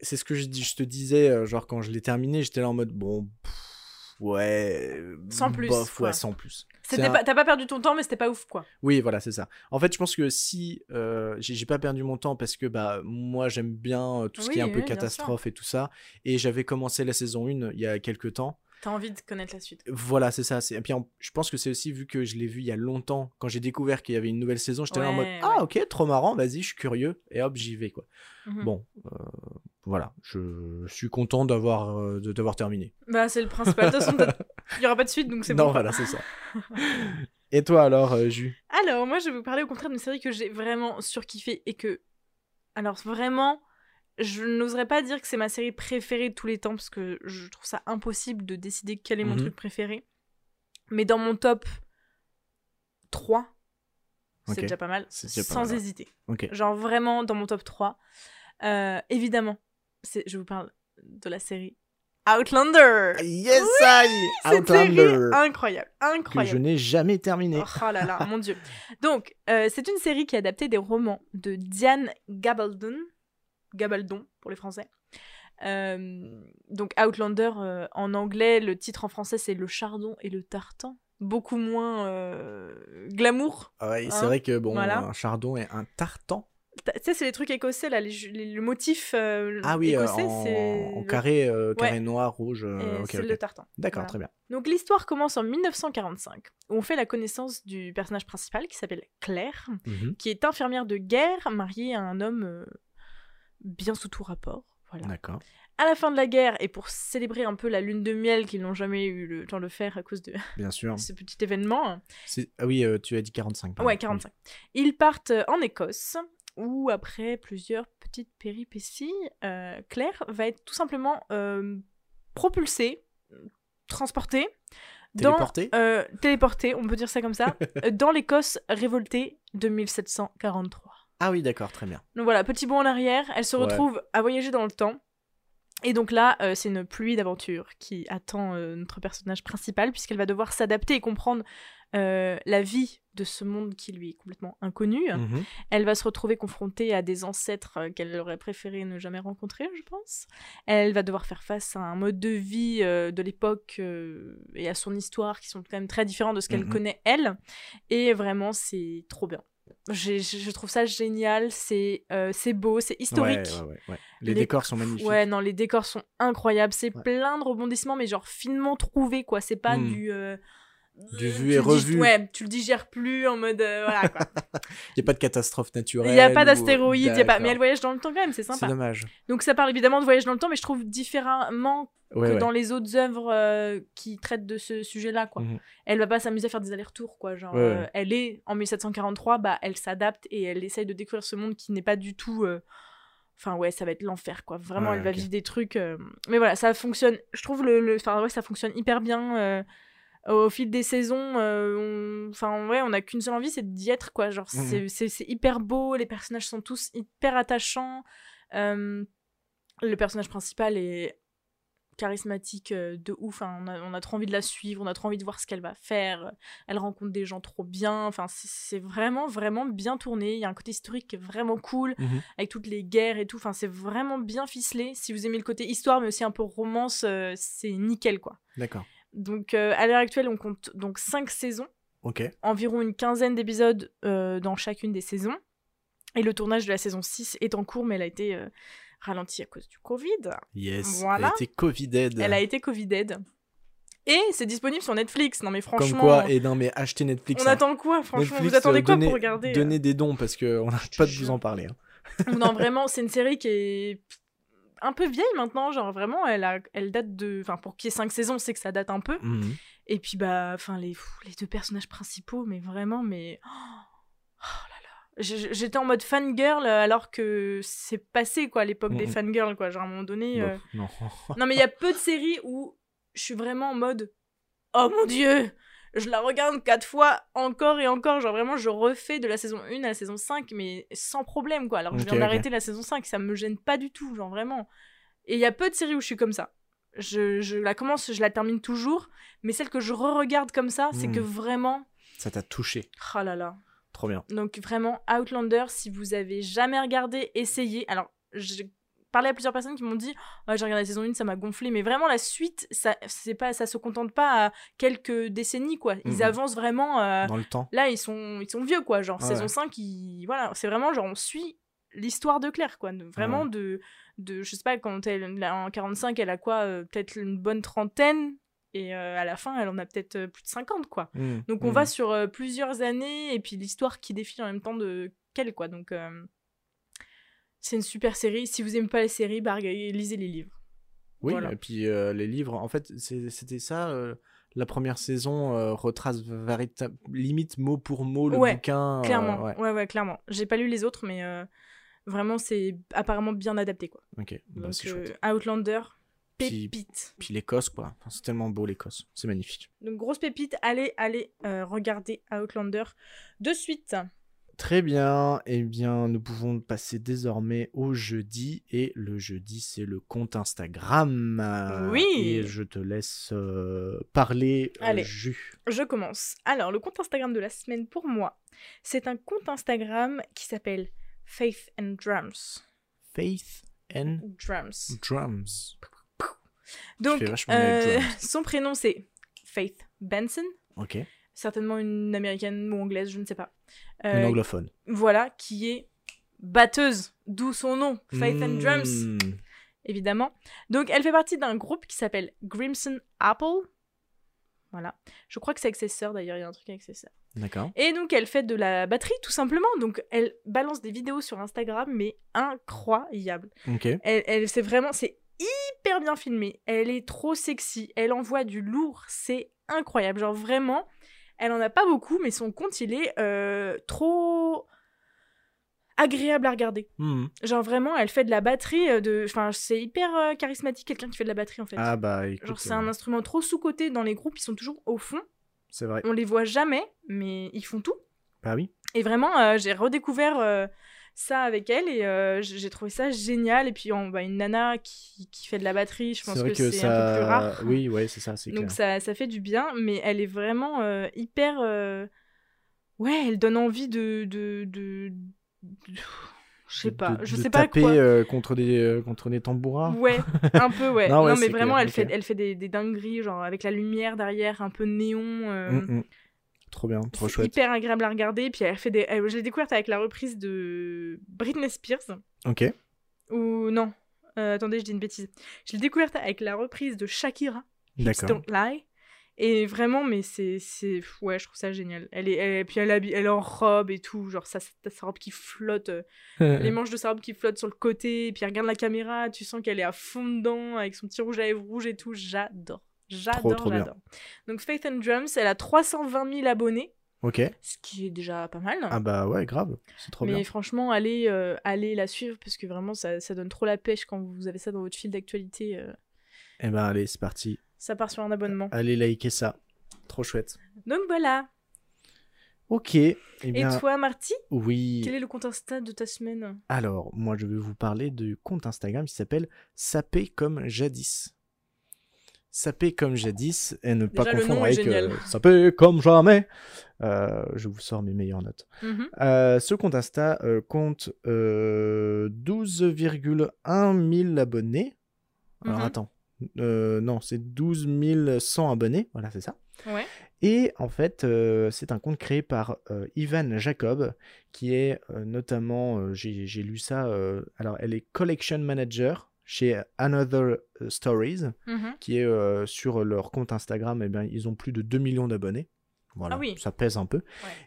c'est ce que je, je te disais, genre quand je l'ai terminé, j'étais là en mode bon, pff, ouais, Sans plus, bof, ouais, sans plus. Un- pas, t'as pas perdu ton temps, mais c'était pas ouf, quoi. Oui, voilà, c'est ça. En fait, je pense que si j'ai pas perdu mon temps parce que bah moi j'aime bien tout ce qui est un Oui, peu catastrophe et tout ça, et j'avais commencé la saison 1 il y a quelques temps. T'as envie de connaître la suite. Voilà, c'est ça. c'est- Et puis en- je pense que c'est aussi vu que je l'ai vu il y a longtemps, quand j'ai découvert qu'il y avait une nouvelle saison, j'étais là en mode ah ok, trop marrant, vas-y, je suis curieux et hop j'y vais quoi. Mhm. Bon, euh, voilà, je suis content d'avoir euh, d'avoir terminé. Bah, c'est le principal. De toute façon, il y aura pas de suite, donc c'est Non, bon. voilà, c'est ça. et toi alors, euh, Jus Alors, moi, je vais vous parler au contraire d'une série que j'ai vraiment surkiffée et que. Alors, vraiment, je n'oserais pas dire que c'est ma série préférée de tous les temps parce que je trouve ça impossible de décider quel est mon Mhm. truc préféré. Mais dans mon top 3, c'est déjà pas mal, C'est déjà pas sans mal, hésiter. Ok. Genre vraiment dans mon top 3. Euh, évidemment, je vous parle de la série Outlander. Yes, Oui, I Outlander incroyable, que incroyable. je n'ai jamais terminé. Oh là là, mon dieu. Donc, euh, c'est une série qui a adapté des romans de Diane Gabaldon, Gabaldon pour les Français. Euh, donc Outlander euh, en anglais, le titre en français c'est Le Chardon et le Tartan. Beaucoup moins euh, glamour. Ah c'est Hein, vrai que bon, voilà. un chardon et un tartan. Tu sais, c'est les trucs écossais là, les, le motif Ah oui, écossais, en, c'est en carré, carré Ouais. noir, rouge. c'est le tartan. D'accord, Voilà. très bien. Donc l'histoire commence en 1945, où on fait la connaissance du personnage principal qui s'appelle Claire, Mhm. qui est infirmière de guerre, mariée à un homme bien sous tout rapport. Voilà. D'accord. À la fin de la guerre, et pour célébrer un peu la lune de miel qu'ils n'ont jamais eu le temps de faire à cause de Bien sûr. ce petit événement, Ah oui, euh, tu as dit 45. pardon. ouais, 45, ils partent en Écosse, où après plusieurs petites péripéties, euh, Claire va être tout simplement euh, propulsée, transportée, dans, téléportée, on peut dire ça comme ça, dans l'Écosse révoltée de 1743. Ah oui, d'accord, très bien. Donc voilà, petit bond en arrière, elle se Ouais. retrouve à voyager dans le temps. Et donc là, euh, c'est une pluie d'aventures qui attend euh, notre personnage principal, puisqu'elle va devoir s'adapter et comprendre euh, la vie de ce monde qui lui est complètement inconnu. Mhm. Elle va se retrouver confrontée à des ancêtres qu'elle aurait préféré ne jamais rencontrer, je pense. Elle va devoir faire face à un mode de vie euh, de l'époque euh, et à son histoire qui sont quand même très différents de ce qu'elle Mhm. connaît elle. Et vraiment, c'est trop bien. Je trouve ça génial, c'est euh, beau, c'est historique. Ouais, ouais, ouais, ouais. Les, Les- décors sont magnifiques. Ouais, non, les décors sont incroyables. C'est plein de rebondissements, mais genre finement trouvés, quoi. C'est pas Mm. du. euh, Du vu tu et dig- revu. Ouais, tu le digères plus en mode. euh, voilà, quoi. Il n'y a pas de catastrophe naturelle. Il n'y a pas ou- y a pas. Mais elle voyage dans le temps quand même, c'est C'est sympa. dommage. Donc ça parle évidemment de voyage dans le temps, mais je trouve différemment Ouais, que ouais. dans les autres œuvres euh, qui traitent de ce sujet-là, quoi. Mhm. Elle va pas s'amuser à faire des allers-retours, quoi. Genre, Ouais, euh, elle est en 1743, bah, elle s'adapte et elle essaye de découvrir ce monde qui n'est pas du tout. euh, Enfin, ouais, ça va être l'enfer, quoi. Vraiment, elle va vivre des trucs. euh, Mais voilà, ça fonctionne. Je trouve le. le- Enfin, ouais, ça fonctionne hyper bien. Au fil des saisons, euh, on- enfin, ouais, on a qu'une seule envie, c'est d'y être, quoi. Genre, Mhm. c'est- hyper beau, les personnages sont tous hyper attachants. euh, le personnage principal est charismatique euh, de ouf. hein. On, a, on a trop envie de la suivre, on a trop envie de voir ce qu'elle va faire. Elle rencontre des gens trop bien. Enfin, c'est- vraiment, vraiment bien tourné. Il y a un côté historique qui est vraiment cool, Mhm. avec toutes les guerres et tout. Enfin, c'est vraiment bien ficelé. Si vous aimez le côté histoire, mais aussi un peu romance, euh, c'est nickel, quoi. D'accord. Donc, euh, à l'heure actuelle, on compte donc 5 saisons Ok. environ une quinzaine d'épisodes euh, dans chacune des saisons. Et le tournage de la saison 6 est en cours, mais elle a été euh, ralentie à cause du Covid. Yes. Voilà. Elle était Covid-aid. Elle a été Covid-aid. Et c'est disponible sur Netflix. Non mais Comme franchement, quoi, et non, mais achetez Netflix. on hein. attend quoi Franchement, Netflix, vous attendez quoi donnez- pour regarder Donnez des dons parce qu'on n'arrête te pas de vous en parler. hein. Non, vraiment, c'est une série qui est un peu vieille maintenant. Genre vraiment, elle, a... elle date de... Enfin, pour qu'il y ait 5 saisons, c'est que ça date un peu. Mhm. Et puis, bah, enfin, les, pff, les deux personnages principaux, mais vraiment, mais. Oh, oh là là. J'étais en mode fangirl euh, alors que c'est passé, quoi, l'époque des Mhm. fangirls, quoi. Genre, à un moment donné. euh, non. Non, mais il y a peu de séries où je suis vraiment en mode. Oh mon dieu! Je la regarde quatre fois encore et encore. Genre, vraiment, je refais de la saison 1 à la saison 5, mais sans problème, quoi. Alors je viens ok. d'arrêter la saison 5, ça me gêne pas du tout, genre, vraiment. Et il y a peu de séries où je suis comme ça. Je, je la commence, je la termine toujours, mais celle que je re-regarde comme ça, c'est Hmm. que vraiment. Ça t'a touché. Oh là là. Trop bien. Donc vraiment, Outlander, si vous avez jamais regardé, essayez. Alors, je parlé à plusieurs personnes qui m'ont dit j'ai regardé la saison 1, ça m'a gonflé. Mais vraiment, la suite, ça, c'est pas, ça se contente pas à quelques décennies, quoi. Ils Mhm. avancent vraiment. euh, Dans le temps. Là, ils sont, ils sont vieux, quoi. Genre, saison 5, ils... voilà, c'est vraiment genre, on suit l'histoire de Claire, quoi. De- Vraiment, de, de. Je sais pas, quand elle, en 45, elle a quoi euh, Peut-être une bonne trentaine. Et euh, à la fin, elle en a peut-être plus de 50, quoi. Mm, Donc, on mm. va sur plusieurs années, et puis l'histoire qui défile en même temps de qu'elle, quoi. Donc, c'est une super série. Si vous aimez pas les séries, bah, lisez les livres. Oui, Voilà. et puis euh, les livres, en fait, c'était ça. euh, la première saison euh, retrace limite mot pour mot le Ouais, bouquin. Clairement. ouais. ouais. ouais, clairement. J'ai pas lu les autres, mais vraiment, c'est apparemment bien adapté, quoi. Ok, bah, c'est. Outlander, Puis- pépite. Puis l'Écosse, quoi. Enfin, c'est tellement beau l'Écosse. C'est magnifique. Donc, grosse pépite, allez, allez, regardez Outlander de suite. Très bien. Eh bien, nous pouvons passer désormais au jeudi. Et le jeudi, c'est le compte Instagram. Oui. Et je te laisse euh, parler, euh, Allez. Jus. Je commence. Alors, le compte Instagram de la semaine pour moi, c'est un compte Instagram qui s'appelle Faith and Drums. Faith and Drums. Drums. Donc, euh, drums. son prénom c'est Faith Benson, Ok. Certainement une américaine ou anglaise, je ne sais pas. Une Euh, anglophone. voilà, qui est batteuse, d'où son nom, Faith and Drums, Mm. évidemment. Donc, elle fait partie d'un groupe qui s'appelle Grimson Apple. Voilà. Je crois que c'est avec ses sœurs d'ailleurs, il y a un truc avec ses sœurs. D'accord. Et donc, elle fait de la batterie tout simplement. Donc, elle balance des vidéos sur Instagram, mais incroyables. Ok. Elle, elle c'est vraiment, c'est hyper bien filmé. Elle est trop sexy. Elle envoie du lourd. C'est incroyable. Genre vraiment, elle en a pas beaucoup, mais son compte, il est euh, trop agréable à regarder. Mm. Genre vraiment, elle fait de la batterie. euh, de, enfin, c'est hyper euh, charismatique quelqu'un qui fait de la batterie en fait. Ah bah écoute, Genre c'est un instrument trop sous coté dans les groupes. Ils sont toujours au fond. c'est vrai. On les voit jamais, mais ils font tout. Bah oui. Et vraiment, euh, j'ai redécouvert ça avec elle et euh, j'ai trouvé ça génial. Et puis, on, bah, une nana qui, qui fait de la batterie, je pense C'est vrai que, que, c'est ça. un peu plus rare. Oui, ouais, c'est ça, c'est Donc, clair. ça, ça fait du bien, mais elle est vraiment euh, hyper. euh, Ouais, elle donne envie de. de, de... de- Je sais pas, de- je de sais pas taper, quoi. euh, contre des euh, contre des tambourins. Ouais, un peu, ouais. Non, mais vraiment, clair, elle, fait, elle fait des, des dingueries, genre avec la lumière derrière, un peu néon. euh, Mm, mm. Trop bien, trop chouette. hyper agréable à regarder. Puis elle fait des. je l'ai découverte avec la reprise de Britney Spears. Ok. Ou non. Euh, attendez, je dis une bêtise. Je l'ai découverte avec la reprise de Shakira. D'accord. Don't Lie. Et vraiment, mais c'est. Ouais, je trouve ça génial. Elle est, elle, puis elle, habille- elle est en robe et tout. Genre, sa, sa, sa robe qui flotte. euh, les manches de sa robe qui flottent sur le côté. Et puis elle regarde la caméra. Tu sens qu'elle est à fond dedans. Avec son petit rouge à lèvres rouge et tout. J'adore. J'adore, j'adore. Donc Faith and Drums, elle a 320 000 abonnés. ok. Ce qui est déjà pas mal. Ah bah ouais, grave. C'est trop Mais bien. franchement, allez, euh, allez la suivre parce que vraiment, ça, ça donne trop la pêche quand vous avez ça dans votre fil d'actualité. euh, Eh ben allez, c'est parti. ça part sur un abonnement. Allez liker ça. Trop chouette. Donc voilà. Ok. Eh Et toi, Marty, oui. quel est le compte Insta de ta semaine? Alors, moi, je vais vous parler du compte Instagram qui s'appelle Sapé comme jadis. Sapé comme jadis, et ne pas Déjà, confondre avec euh, Sapé comme jamais. Euh, je vous sors mes meilleures notes. Mhm. Euh, ce compte Insta euh, compte euh, 12,1 000 abonnés. Alors Mhm. attends. Non, c'est 12 100 abonnés. Voilà, c'est ça. Ouais. Et en fait, euh, c'est un compte créé par euh, Ivan Jacob, qui est euh, notamment, j'ai lu ça, alors elle est Collection Manager chez Another Stories, Mhm. qui est euh, sur leur compte Instagram, et bien, ils ont plus de 2 millions d'abonnés. Voilà, Ah oui. ça pèse un peu. Ouais.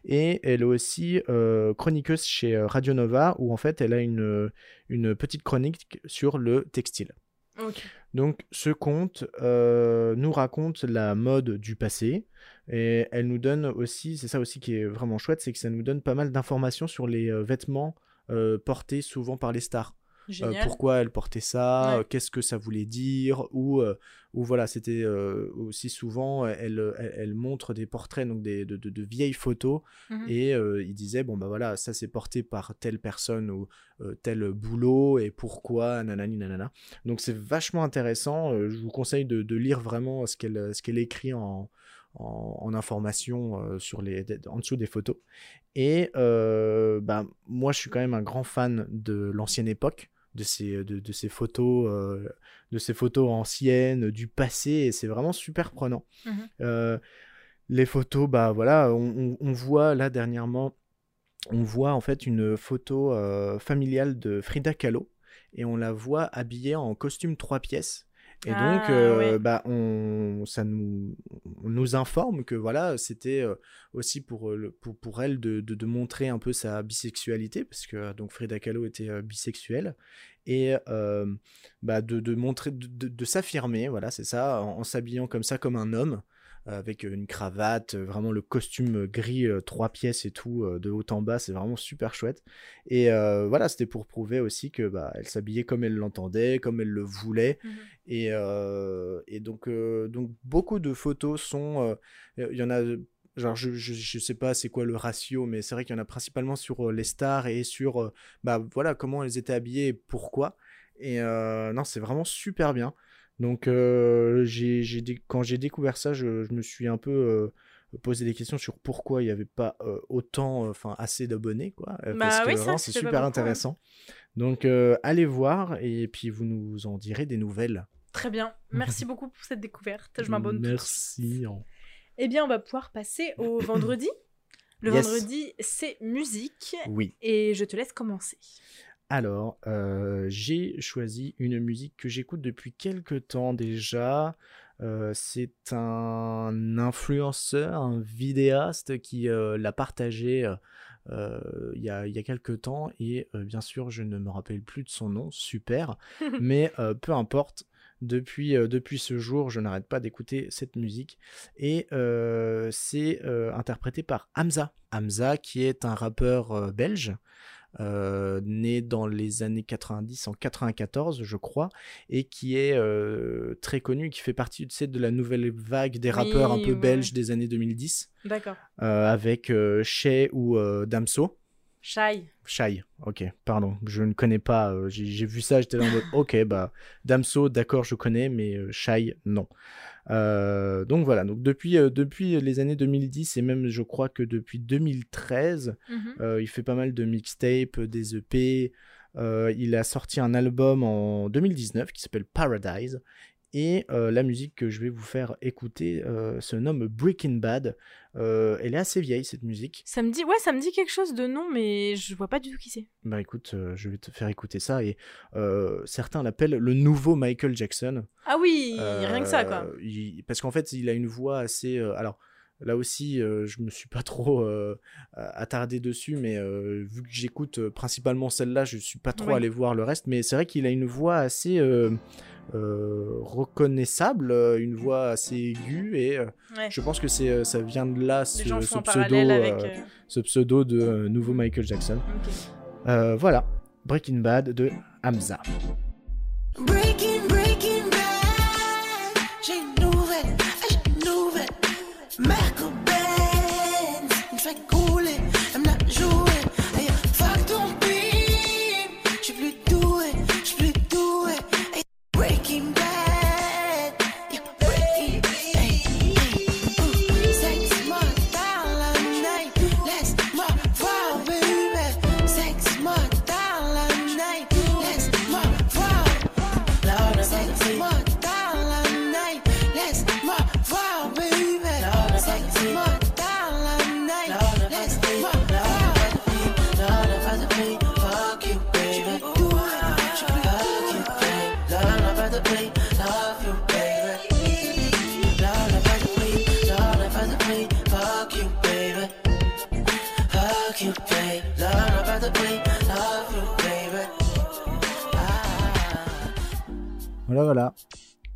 Et elle est aussi euh, chroniqueuse chez euh, Radio Nova, où en fait elle a une, une petite chronique sur le textile. Donc ce euh, nous raconte la mode du passé et elle nous donne aussi, c'est ça aussi qui est vraiment chouette, c'est que ça nous donne pas mal d'informations sur les euh, vêtements euh, portés souvent par les stars. Euh, Génial. pourquoi elle portait ça, Ouais. euh, qu'est-ce que ça voulait dire, ou, euh, ou voilà, c'était aussi souvent, elle, elle, elle montre des portraits, donc des, de, de- de vieilles photos, Mhm. et il disait, bon bah voilà, ça c'est porté par telle personne ou tel boulot, et pourquoi, nanani nanana. Donc c'est vachement intéressant, je vous conseille de, de lire vraiment ce qu'elle ce qu'elle écrit en, en, en information euh, sur les, en dessous des photos. Et euh, bah, moi, je suis quand même un grand fan de l'ancienne époque. De ces, de, de ces photos, euh, de ces photos anciennes, du passé, et c'est vraiment super prenant. Mhm. Euh, les photos, bah voilà, on, on- on voit là dernièrement, on voit en fait une photo euh, familiale de Frida Kahlo, et on la voit habillée en costume trois pièces. Et donc, Ah, euh, ouais. bah, on, ça nous, on nous informe que voilà, c'était euh, aussi pour, euh, pour, pour elle de, de, de montrer un peu sa bisexualité, parce que euh, donc Frida Kahlo était euh, bisexuelle, et euh, bah, de, de montrer, de, s'affirmer, voilà, c'est ça, en, en s'habillant comme ça, comme un homme, euh, avec une cravate, euh, vraiment le costume gris, euh, trois pièces et tout, euh, de haut en bas, c'est vraiment super chouette. Et euh, voilà, c'était pour prouver aussi que bah, elle s'habillait comme elle l'entendait, comme elle le voulait. Mhm. Et, euh, et donc, euh, donc, beaucoup de photos sont. euh, Il y en a. Genre, je, je, je sais pas c'est quoi le ratio, mais c'est vrai qu'il y en a principalement sur euh, les stars et sur euh, bah, voilà, comment elles étaient habillées et pourquoi. Et euh, non, c'est vraiment super bien. Donc, euh, j'ai, j'ai dé- quand j'ai découvert ça, je, je me suis un peu euh, posé des questions sur pourquoi il n'y avait pas euh, autant, enfin assez d'abonnés, quoi. Bah parce que oui, ça, vraiment, c'est super beaucoup, hein. intéressant. Donc, allez voir et puis vous nous en direz des nouvelles. Très bien. Merci beaucoup pour cette découverte. Je m'abonne. Merci. Eh bien, on va pouvoir passer au vendredi. Le Yes. vendredi, c'est musique. Oui. Et je te laisse commencer. Alors, euh, j'ai choisi une musique que j'écoute depuis quelques temps déjà. Euh, c'est un influenceur, un vidéaste qui euh, l'a partagé euh, il y a, il y a quelques temps et euh, bien sûr je ne me rappelle plus de son nom, super, mais euh, peu importe. Depuis, depuis ce jour, je n'arrête pas d'écouter cette musique et c'est interprété par Hamza. Hamza qui est un rappeur belge euh, né dans les années 90 en 94 je crois et qui est euh, très connu qui fait partie tu sais, de la nouvelle vague des rappeurs un peu ouais. belges des années 2010 D'accord. euh, avec Shay ou Damso Shai. Shai, ok, pardon, je ne connais pas, j'ai vu ça, j'étais là en mode, ok, bah, Damso, d'accord, je connais, mais Shai, non. Euh, donc voilà, donc depuis, euh, depuis les années 2010 et même je crois que depuis 2013, Mhm. euh, il fait pas mal de mixtapes, des EP. Il a sorti un album en 2019 qui s'appelle Paradise. Et euh, la musique que je vais vous faire écouter euh, se nomme Breaking Bad. Euh, elle est assez vieille cette musique. Ça me dit, ouais, ça me dit quelque chose de nom, mais je vois pas du tout qui c'est. Bah écoute, je vais te faire écouter ça. Et certains l'appellent le nouveau Michael Jackson. Ah oui, rien que ça, quoi. il- parce qu'en fait, il a une voix assez. alors, là aussi, euh, je me suis pas trop euh, attardé dessus, mais euh, vu que j'écoute principalement celle-là, je suis pas trop allé voir le reste. Mais c'est vrai qu'il a une voix assez reconnaissable, euh, une voix assez aiguë, et euh, Ouais. je pense que c'est euh, ça vient de là, ce, pseudo, avec. euh, euh, ce pseudo de euh, nouveau Michael Jackson. Euh, voilà, Breaking Bad de Hamza.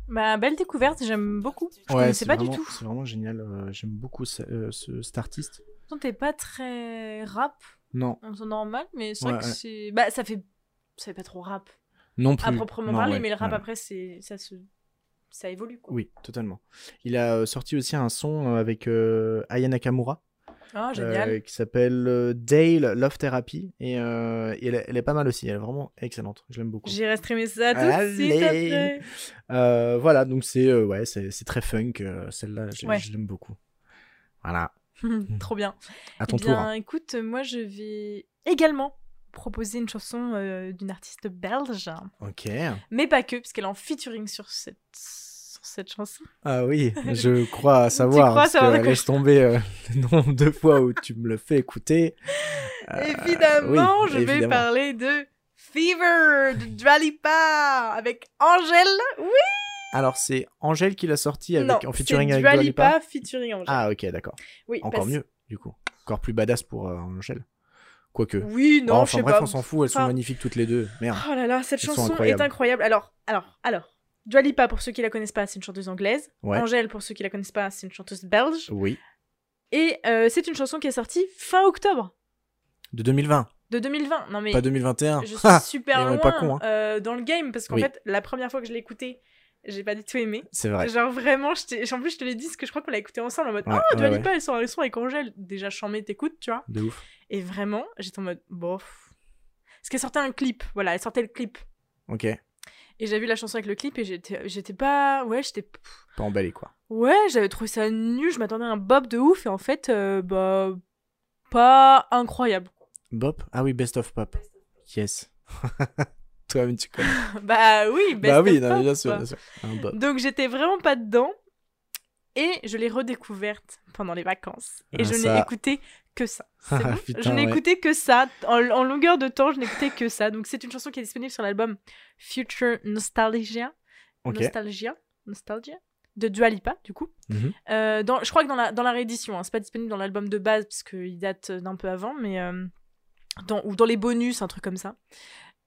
Bah, belle découverte, j'aime beaucoup. Je Ouais, connaissais pas vraiment- du tout. C'est vraiment génial. euh, J'aime beaucoup ce- euh, ce- cet artiste. Pourtant, t'es pas très rap Non, en temps normal, mais c'est Ouais, vrai que ouais. c'est. Bah, ça fait. Ça fait pas trop rap non plus. à proprement Non, parler, mais le rap après, c'est. Ça se. Ça évolue, quoi. Oui, totalement. Il a euh, sorti aussi un son euh, avec Aya Nakamura Ah, génial. euh, qui s'appelle euh, Dale Love Therapy et, euh, et elle, est- elle est pas mal aussi. Elle est vraiment excellente. Je l'aime beaucoup. J'irai streamer ça tout de suite après. Euh, voilà, donc c'est euh, ouais, c'est très funk. euh, Celle-là, je, Ouais. je l'aime beaucoup. Voilà. Trop bien. À ton eh bien, tour. hein. écoute, moi je vais également proposer une chanson euh, d'une artiste belge, Ok. mais pas que, parce qu'elle est en featuring sur cette, sur cette chanson. Ah oui, je crois savoir. crois parce savoir que laisse tomber euh, le nombre de fois où tu me le fais écouter. Euh, évidemment, oui, je vais parler de Fever de Dua Lipa avec Angèle. Oui, Alors, c'est Angèle qui l'a sorti avec, non, en featuring avec Dua Dua Lipa. Lipa featuring Angèle. Ah, ok, d'accord. oui, Encore parce- mieux, du coup. Encore plus badass pour euh, Angèle. Quoique. Oui, non, Oh, je enfin sais bref, pas. on s'en fout, elles sont magnifiques toutes les deux. Merde. Oh là là, cette Elles chanson est incroyable. Alors, alors, alors. Dua Lipa, pour ceux qui la connaissent pas, c'est une chanteuse anglaise. Ouais. Angèle, pour ceux qui la connaissent pas, c'est une chanteuse belge. Oui. Et euh, c'est une chanson qui est sortie fin octobre De 2020, de 2020. Non mais pas 2021. je suis super loin pas con, hein. euh, dans le game parce qu'en Oui. fait, la première fois que je l'ai écouté, j'ai pas du tout aimé. C'est vrai. Genre vraiment, je en plus je te l'ai dit, parce que je crois qu'on l'a écouté ensemble en mode Ouais, Ah, Dua ouais, Lipa, elle sort un son avec Angèle. Déjà, chambé, t'écoutes, tu vois. De ouf. Et vraiment, j'étais en mode bof. Parce qu'elle sortait un clip, voilà, elle sortait le clip. Ok. Et j'ai vu la chanson avec le clip et j'étais j'étais pas. Ouais, j'étais. Pas emballé, quoi. Ouais, j'avais trouvé ça nul, je m'attendais à un bob de ouf et en fait, euh, bah. Pas incroyable. Bop? Ah oui, Best of Pop. Yes. Toi-même, tu connais. bah oui, best bah oui, of pop, bien sûr, bien sûr. Un bop. Donc j'étais vraiment pas dedans. Et je l'ai redécouverte pendant les vacances. Et Ah, je ça. n'ai écouté que ça. C'est bon? Putain, je n'ai ouais. écouté que ça. En, en longueur de temps, je n'écoutais que ça. Donc c'est une chanson qui est disponible sur l'album Future Nostalgia. Ok. Nostalgia. Nostalgia. De Dua Lipa, du coup. Mhm. Euh, dans, je crois que dans la, dans la réédition, hein, c'est pas disponible dans l'album de base parce qu'il date d'un peu avant, mais euh, dans, ou dans les bonus, un truc comme ça.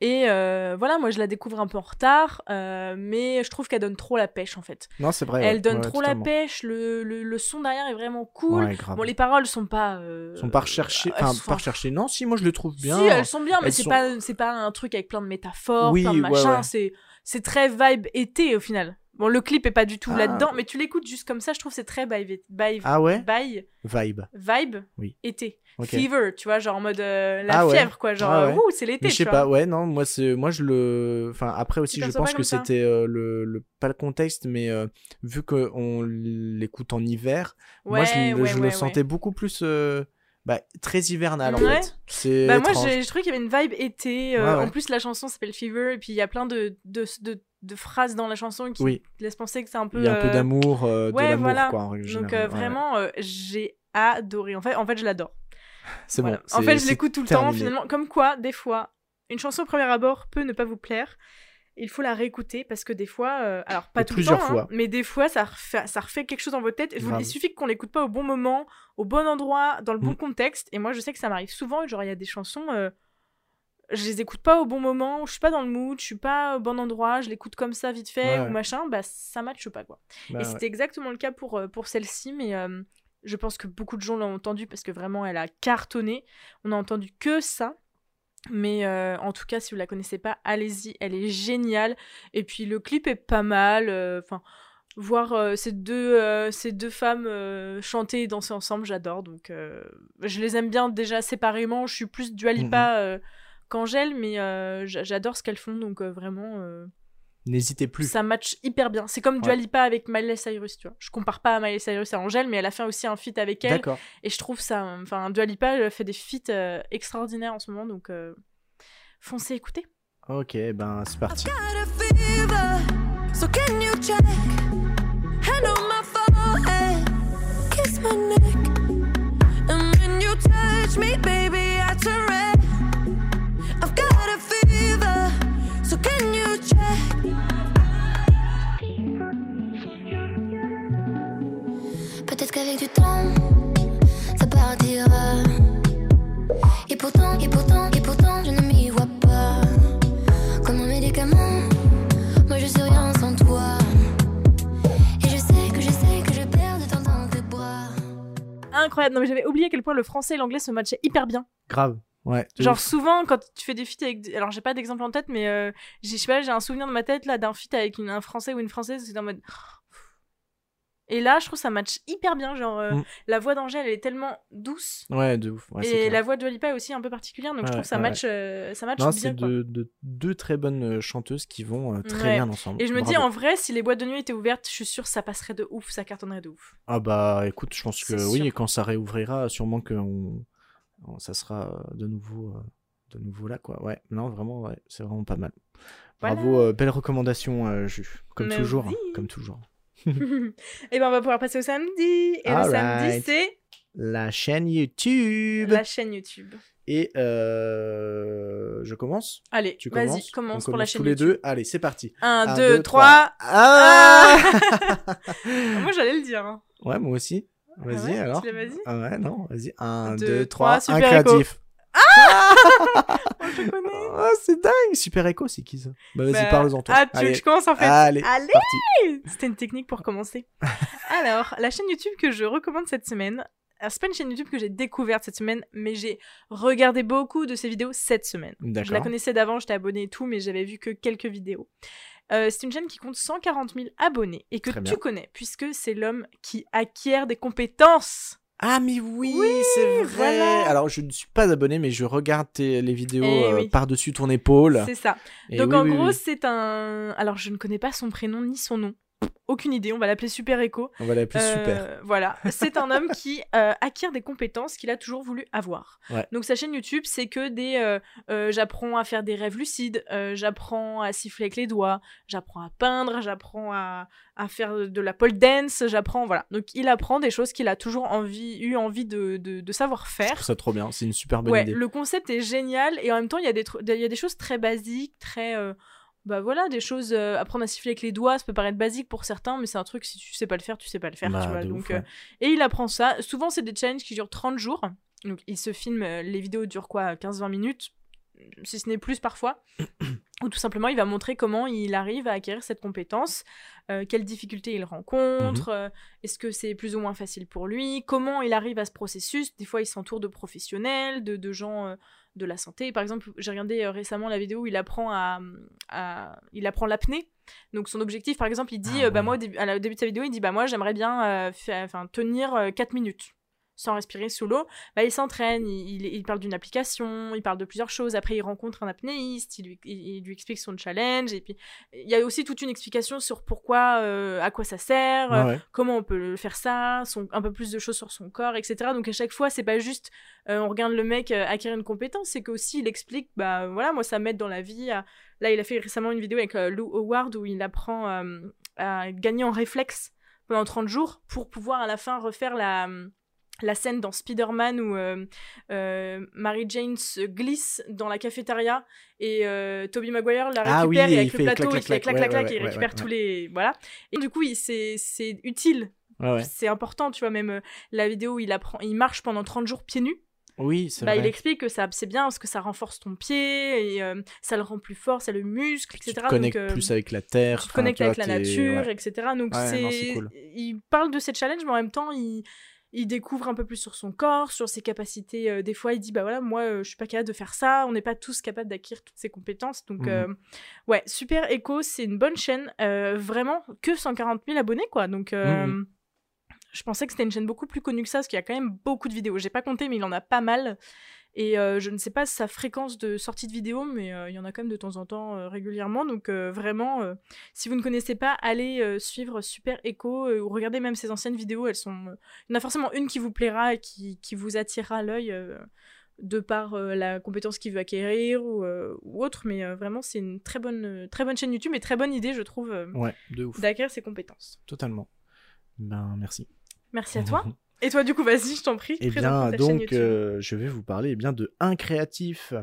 Et euh, voilà, moi je la découvre un peu en retard, euh, mais je trouve qu'elle donne trop la pêche en fait. Non, c'est vrai. Elle donne Ouais, trop totalement. la pêche, le, le, le son derrière est vraiment cool. Ouais, grave. Bon, les paroles sont pas. euh, sont pas recherchées. Enfin, sont- pas recherchées. Non, si, moi je le trouve bien. Si, elles sont bien, mais c'est sont- pas, c'est pas un truc avec plein de métaphores, Oui, plein de machins. ouais. C'est, c'est très vibe été au final. Bon, le clip est pas du tout Ah. là-dedans, mais tu l'écoutes juste comme ça, je trouve c'est très vibe, vibe, Ah ouais vibe, Vibe. vibe Oui. été. Ok. Fever, tu vois, genre en mode euh, la Ah ouais. fièvre, quoi. Genre, Ah euh, ouais. ouh, c'est l'été, je sais pas, ouais, non, moi, moi je le. Enfin, après aussi, je pense que c'était euh, le, le. Pas le contexte, mais euh, vu qu'on l'écoute en hiver, moi je, Ouais, le- ouais, je ouais, le sentais beaucoup plus. bah, très hivernal en Ouais. fait. Bah, moi, j'ai- je trouvais qu'il y avait une vibe été. euh, Ouais, ouais. En plus, la chanson s'appelle Fever, et puis il y a plein de, de, de, de phrases dans la chanson qui Oui, laissent penser que c'est un peu. il y a un peu euh, d'amour, euh, de ouais, l'amour, voilà. quoi, en règle Donc, euh, Ouais, vraiment, j'ai adoré. En fait, en fait je l'adore. C'est Voilà. bon. En fait, je l'écoute tout le temps, finalement. Comme quoi, des fois, une chanson au premier abord peut ne pas vous plaire. Il faut la réécouter parce que des fois, euh, alors pas Et tout le temps, hein, fois. mais des fois, ça refait, ça refait quelque chose dans votre tête. Et vous- Grave. il suffit qu'on l'écoute pas au bon moment, au bon endroit, dans le bon Mm. contexte. Et moi, je sais que ça m'arrive souvent. Genre, il y a des chansons, euh, je les écoute pas au bon moment, je suis pas dans le mood, je suis pas au bon endroit, je l'écoute comme ça vite fait Ouais, ou machin. Bah, ça matche pas quoi. Bah, Et ouais. c'était exactement le cas pour, euh, pour celle-ci, mais euh, je pense que beaucoup de gens l'ont entendu parce que vraiment elle a cartonné. On a entendu que ça. Mais euh, en tout cas, si vous la connaissez pas, allez-y, elle est géniale. Et puis le clip est pas mal. euh, Enfin, voir euh, ces, deux, euh, ces deux femmes euh, chanter et danser ensemble, j'adore. Donc je les aime bien déjà séparément. Je suis plus Dua Lipa euh, qu'Angèle, mais euh, j'a- j'adore ce qu'elles font. Donc euh, vraiment, euh, N'hésitez plus. ça match hyper bien. C'est comme Dua Ouais. Lipa avec Miley Cyrus, tu vois. Je compare pas à Miley Cyrus à Angèle, mais elle a fait aussi un feat avec elle. D'accord. Et je trouve ça. Enfin, Dua Lipa, elle fait des feats euh, extraordinaires en ce moment, donc euh, foncez écouter. Ok, ben c'est parti. Incroyable. Non, mais j'avais oublié à quel point le français et l'anglais se matchaient hyper bien. Grave. Ouais. de Genre ouf. souvent quand tu fais des feats avec alors j'ai pas d'exemple en tête mais euh, j'ai je sais pas j'ai un souvenir dans ma tête là d'un feat avec une- un français ou une française c'est en mode et là je trouve ça match hyper bien genre euh, Mm. la voix d'Angèle elle est tellement douce Ouais, de ouf. Ouais, c'est et la voix de Lipa est aussi un peu particulière donc je trouve que ça ouais, match euh, ça match Non, bien c'est quoi. de, de- deux très bonnes euh, chanteuses qui vont euh, très bien ensemble. et je me dis en vrai si les boîtes de nuit étaient ouvertes je suis sûre que ça passerait de ouf ça cartonnerait de ouf Ah bah écoute, je pense que oui, sûr. et quand ça réouvrira, sûrement que on- ça sera euh, de nouveau euh, de nouveau là, quoi. Ouais, non, vraiment, ouais, c'est vraiment pas mal. Voilà. Bravo, euh, belle recommandation, euh, Ju. Comme Merci. toujours, hein, comme toujours. Et ben on va pouvoir passer au samedi. Et le samedi, c'est La chaîne YouTube. la chaîne YouTube. Et euh, je commence? Allez, Tu vas-y, commences? commence On pour la commence chaîne tous les YouTube. deux. Allez, c'est parti. 1, Un, 2, deux, 3. Ah Moi, j'allais le dire. hein. Ouais, moi aussi. Ah Vas-y ouais, alors. Tu l'as vas-y Ah ouais, non, vas-y. 1, Deux, 2, trois, 3, un Super Créatif. Oh, je connais. Oh, c'est dingue Super Echo, c'est qui ça? Bah vas-y, Bah, parle-en toi. Ah, tu veux que je commence en fait Allez. C'était une technique pour commencer. Alors, la chaîne YouTube que je recommande cette semaine, alors, c'est pas une chaîne YouTube que j'ai découverte cette semaine, mais j'ai regardé beaucoup de ses vidéos cette semaine. Je la connaissais d'avant, j'étais abonnée et tout, mais j'avais vu que quelques vidéos. Euh, c'est une chaîne qui compte 140 000 abonnés et que tu connais, puisque c'est l'homme qui acquiert des compétences. Ah mais oui, Oui, c'est vrai. voilà. Alors je ne suis pas abonné, mais je regarde tes- les vidéos Eh euh, oui. par-dessus ton épaule. C'est ça. Et Donc oui, en gros, c'est un. Alors je ne connais pas son prénom ni son nom. Aucune idée, on va l'appeler Super Echo. on va l'appeler Euh, super. Voilà, c'est un homme qui euh, acquiert des compétences qu'il a toujours voulu avoir. Ouais. Donc sa chaîne YouTube, c'est que des euh, j'apprends à faire des rêves lucides, j'apprends à siffler avec les doigts, j'apprends à peindre, j'apprends à, à faire de la pole dance, j'apprends voilà. Donc il apprend des choses qu'il a toujours envie eu envie de, de, de savoir faire. ça trop bien, c'est une super bonne Ouais, idée. le concept est génial et en même temps il y a des tru- il y a des choses très basiques, très bah voilà, des choses euh, apprendre à siffler avec les doigts, ça peut paraître basique pour certains, mais c'est un truc si tu sais pas le faire, tu sais pas le faire, Bah, tu vois. Donc ouf, euh, et il apprend ça. Souvent c'est des challenges qui durent 30 jours. Donc il se filme euh, les vidéos durent quoi 15-20 minutes si ce n'est plus parfois. Ou tout simplement, il va montrer comment il arrive à acquérir cette compétence, euh, quelles difficultés il rencontre, Mhm. est-ce que c'est plus ou moins facile pour lui, comment il arrive à ce processus. Des fois, il s'entoure de professionnels, de, de gens de la santé. Par exemple, j'ai regardé euh, récemment la vidéo où il apprend à, à- il apprend l'apnée. Donc son objectif, par exemple, il dit, Ah euh, bah moi au début, à la- au début de sa vidéo, il dit, bah moi j'aimerais bien euh, tenir euh, 4 minutes sans respirer sous l'eau. Bah, il s'entraîne, il, il- il parle d'une application, il parle de plusieurs choses. Après, il rencontre un apnéiste, il lui, il- il lui explique son challenge. Et puis, il y a aussi toute une explication sur pourquoi, euh, à quoi ça sert, Ouais, comment on peut faire ça, son, un peu plus de choses sur son corps, etc. Donc à chaque fois, c'est pas juste euh, on regarde le mec euh, acquérir une compétence, c'est qu'aussi il explique, bah voilà, moi ça m'aide dans la vie. à- Là, il a fait récemment une vidéo avec Lou Howard où il apprend à gagner en réflexe pendant 30 jours pour pouvoir à la fin refaire la la scène dans Spider-Man où euh, euh, Mary Jane se glisse dans la cafétéria et euh, Tobey Maguire la récupère Ah oui, et et avec il le plateau clac, il fait clac, clac clac ouais, clac ouais, il ouais, récupère tous les voilà et du coup il- c'est utile c'est important, tu vois, même euh, la vidéo où il apprend, il marche pendant 30 jours pieds nus. Oui, c'est Bah, il vrai. explique que ça, c'est bien parce que ça renforce ton pied et euh, ça le rend plus fort, ça le muscle, etc. Tu te connectes Donc, euh, plus avec la terre. tu te connectes avec la nature, ouais. etc. Donc Ouais, c'est, cool. il parle de cette challenge, mais en même temps, il, il découvre un peu plus sur son corps, sur ses capacités. Euh, des fois, il dit bah voilà, moi, euh, je suis pas capable de faire ça. On n'est pas tous capables d'acquérir toutes ces compétences. Donc Mhm. euh, ouais, super Echo, c'est une bonne chaîne. Euh, vraiment que 140 000 abonnés quoi. Donc Mhm. je pensais que c'était une chaîne beaucoup plus connue que ça, parce qu'il y a quand même beaucoup de vidéos. J'ai pas compté, mais il en a pas mal. Et euh, je ne sais pas sa fréquence de sortie de vidéos, mais euh, il y en a quand même de temps en temps euh, régulièrement. Donc vraiment, si vous ne connaissez pas, allez suivre Super Echo ou regardez même ses anciennes vidéos. Elles sont, il y en a forcément une qui vous plaira et qui, qui vous attirera l'œil de par euh, la compétence qu'il veut acquérir ou, euh, ou autre. Mais euh, vraiment, c'est une très bonne, très bonne chaîne YouTube et très bonne idée, je trouve, Ouais, d'acquérir ses compétences. Totalement. Ben, merci. Merci à toi. Et toi, du coup, vas-y, je t'en prie. Eh bien, donc, euh, je vais vous parler eh bien, de Un Créatif.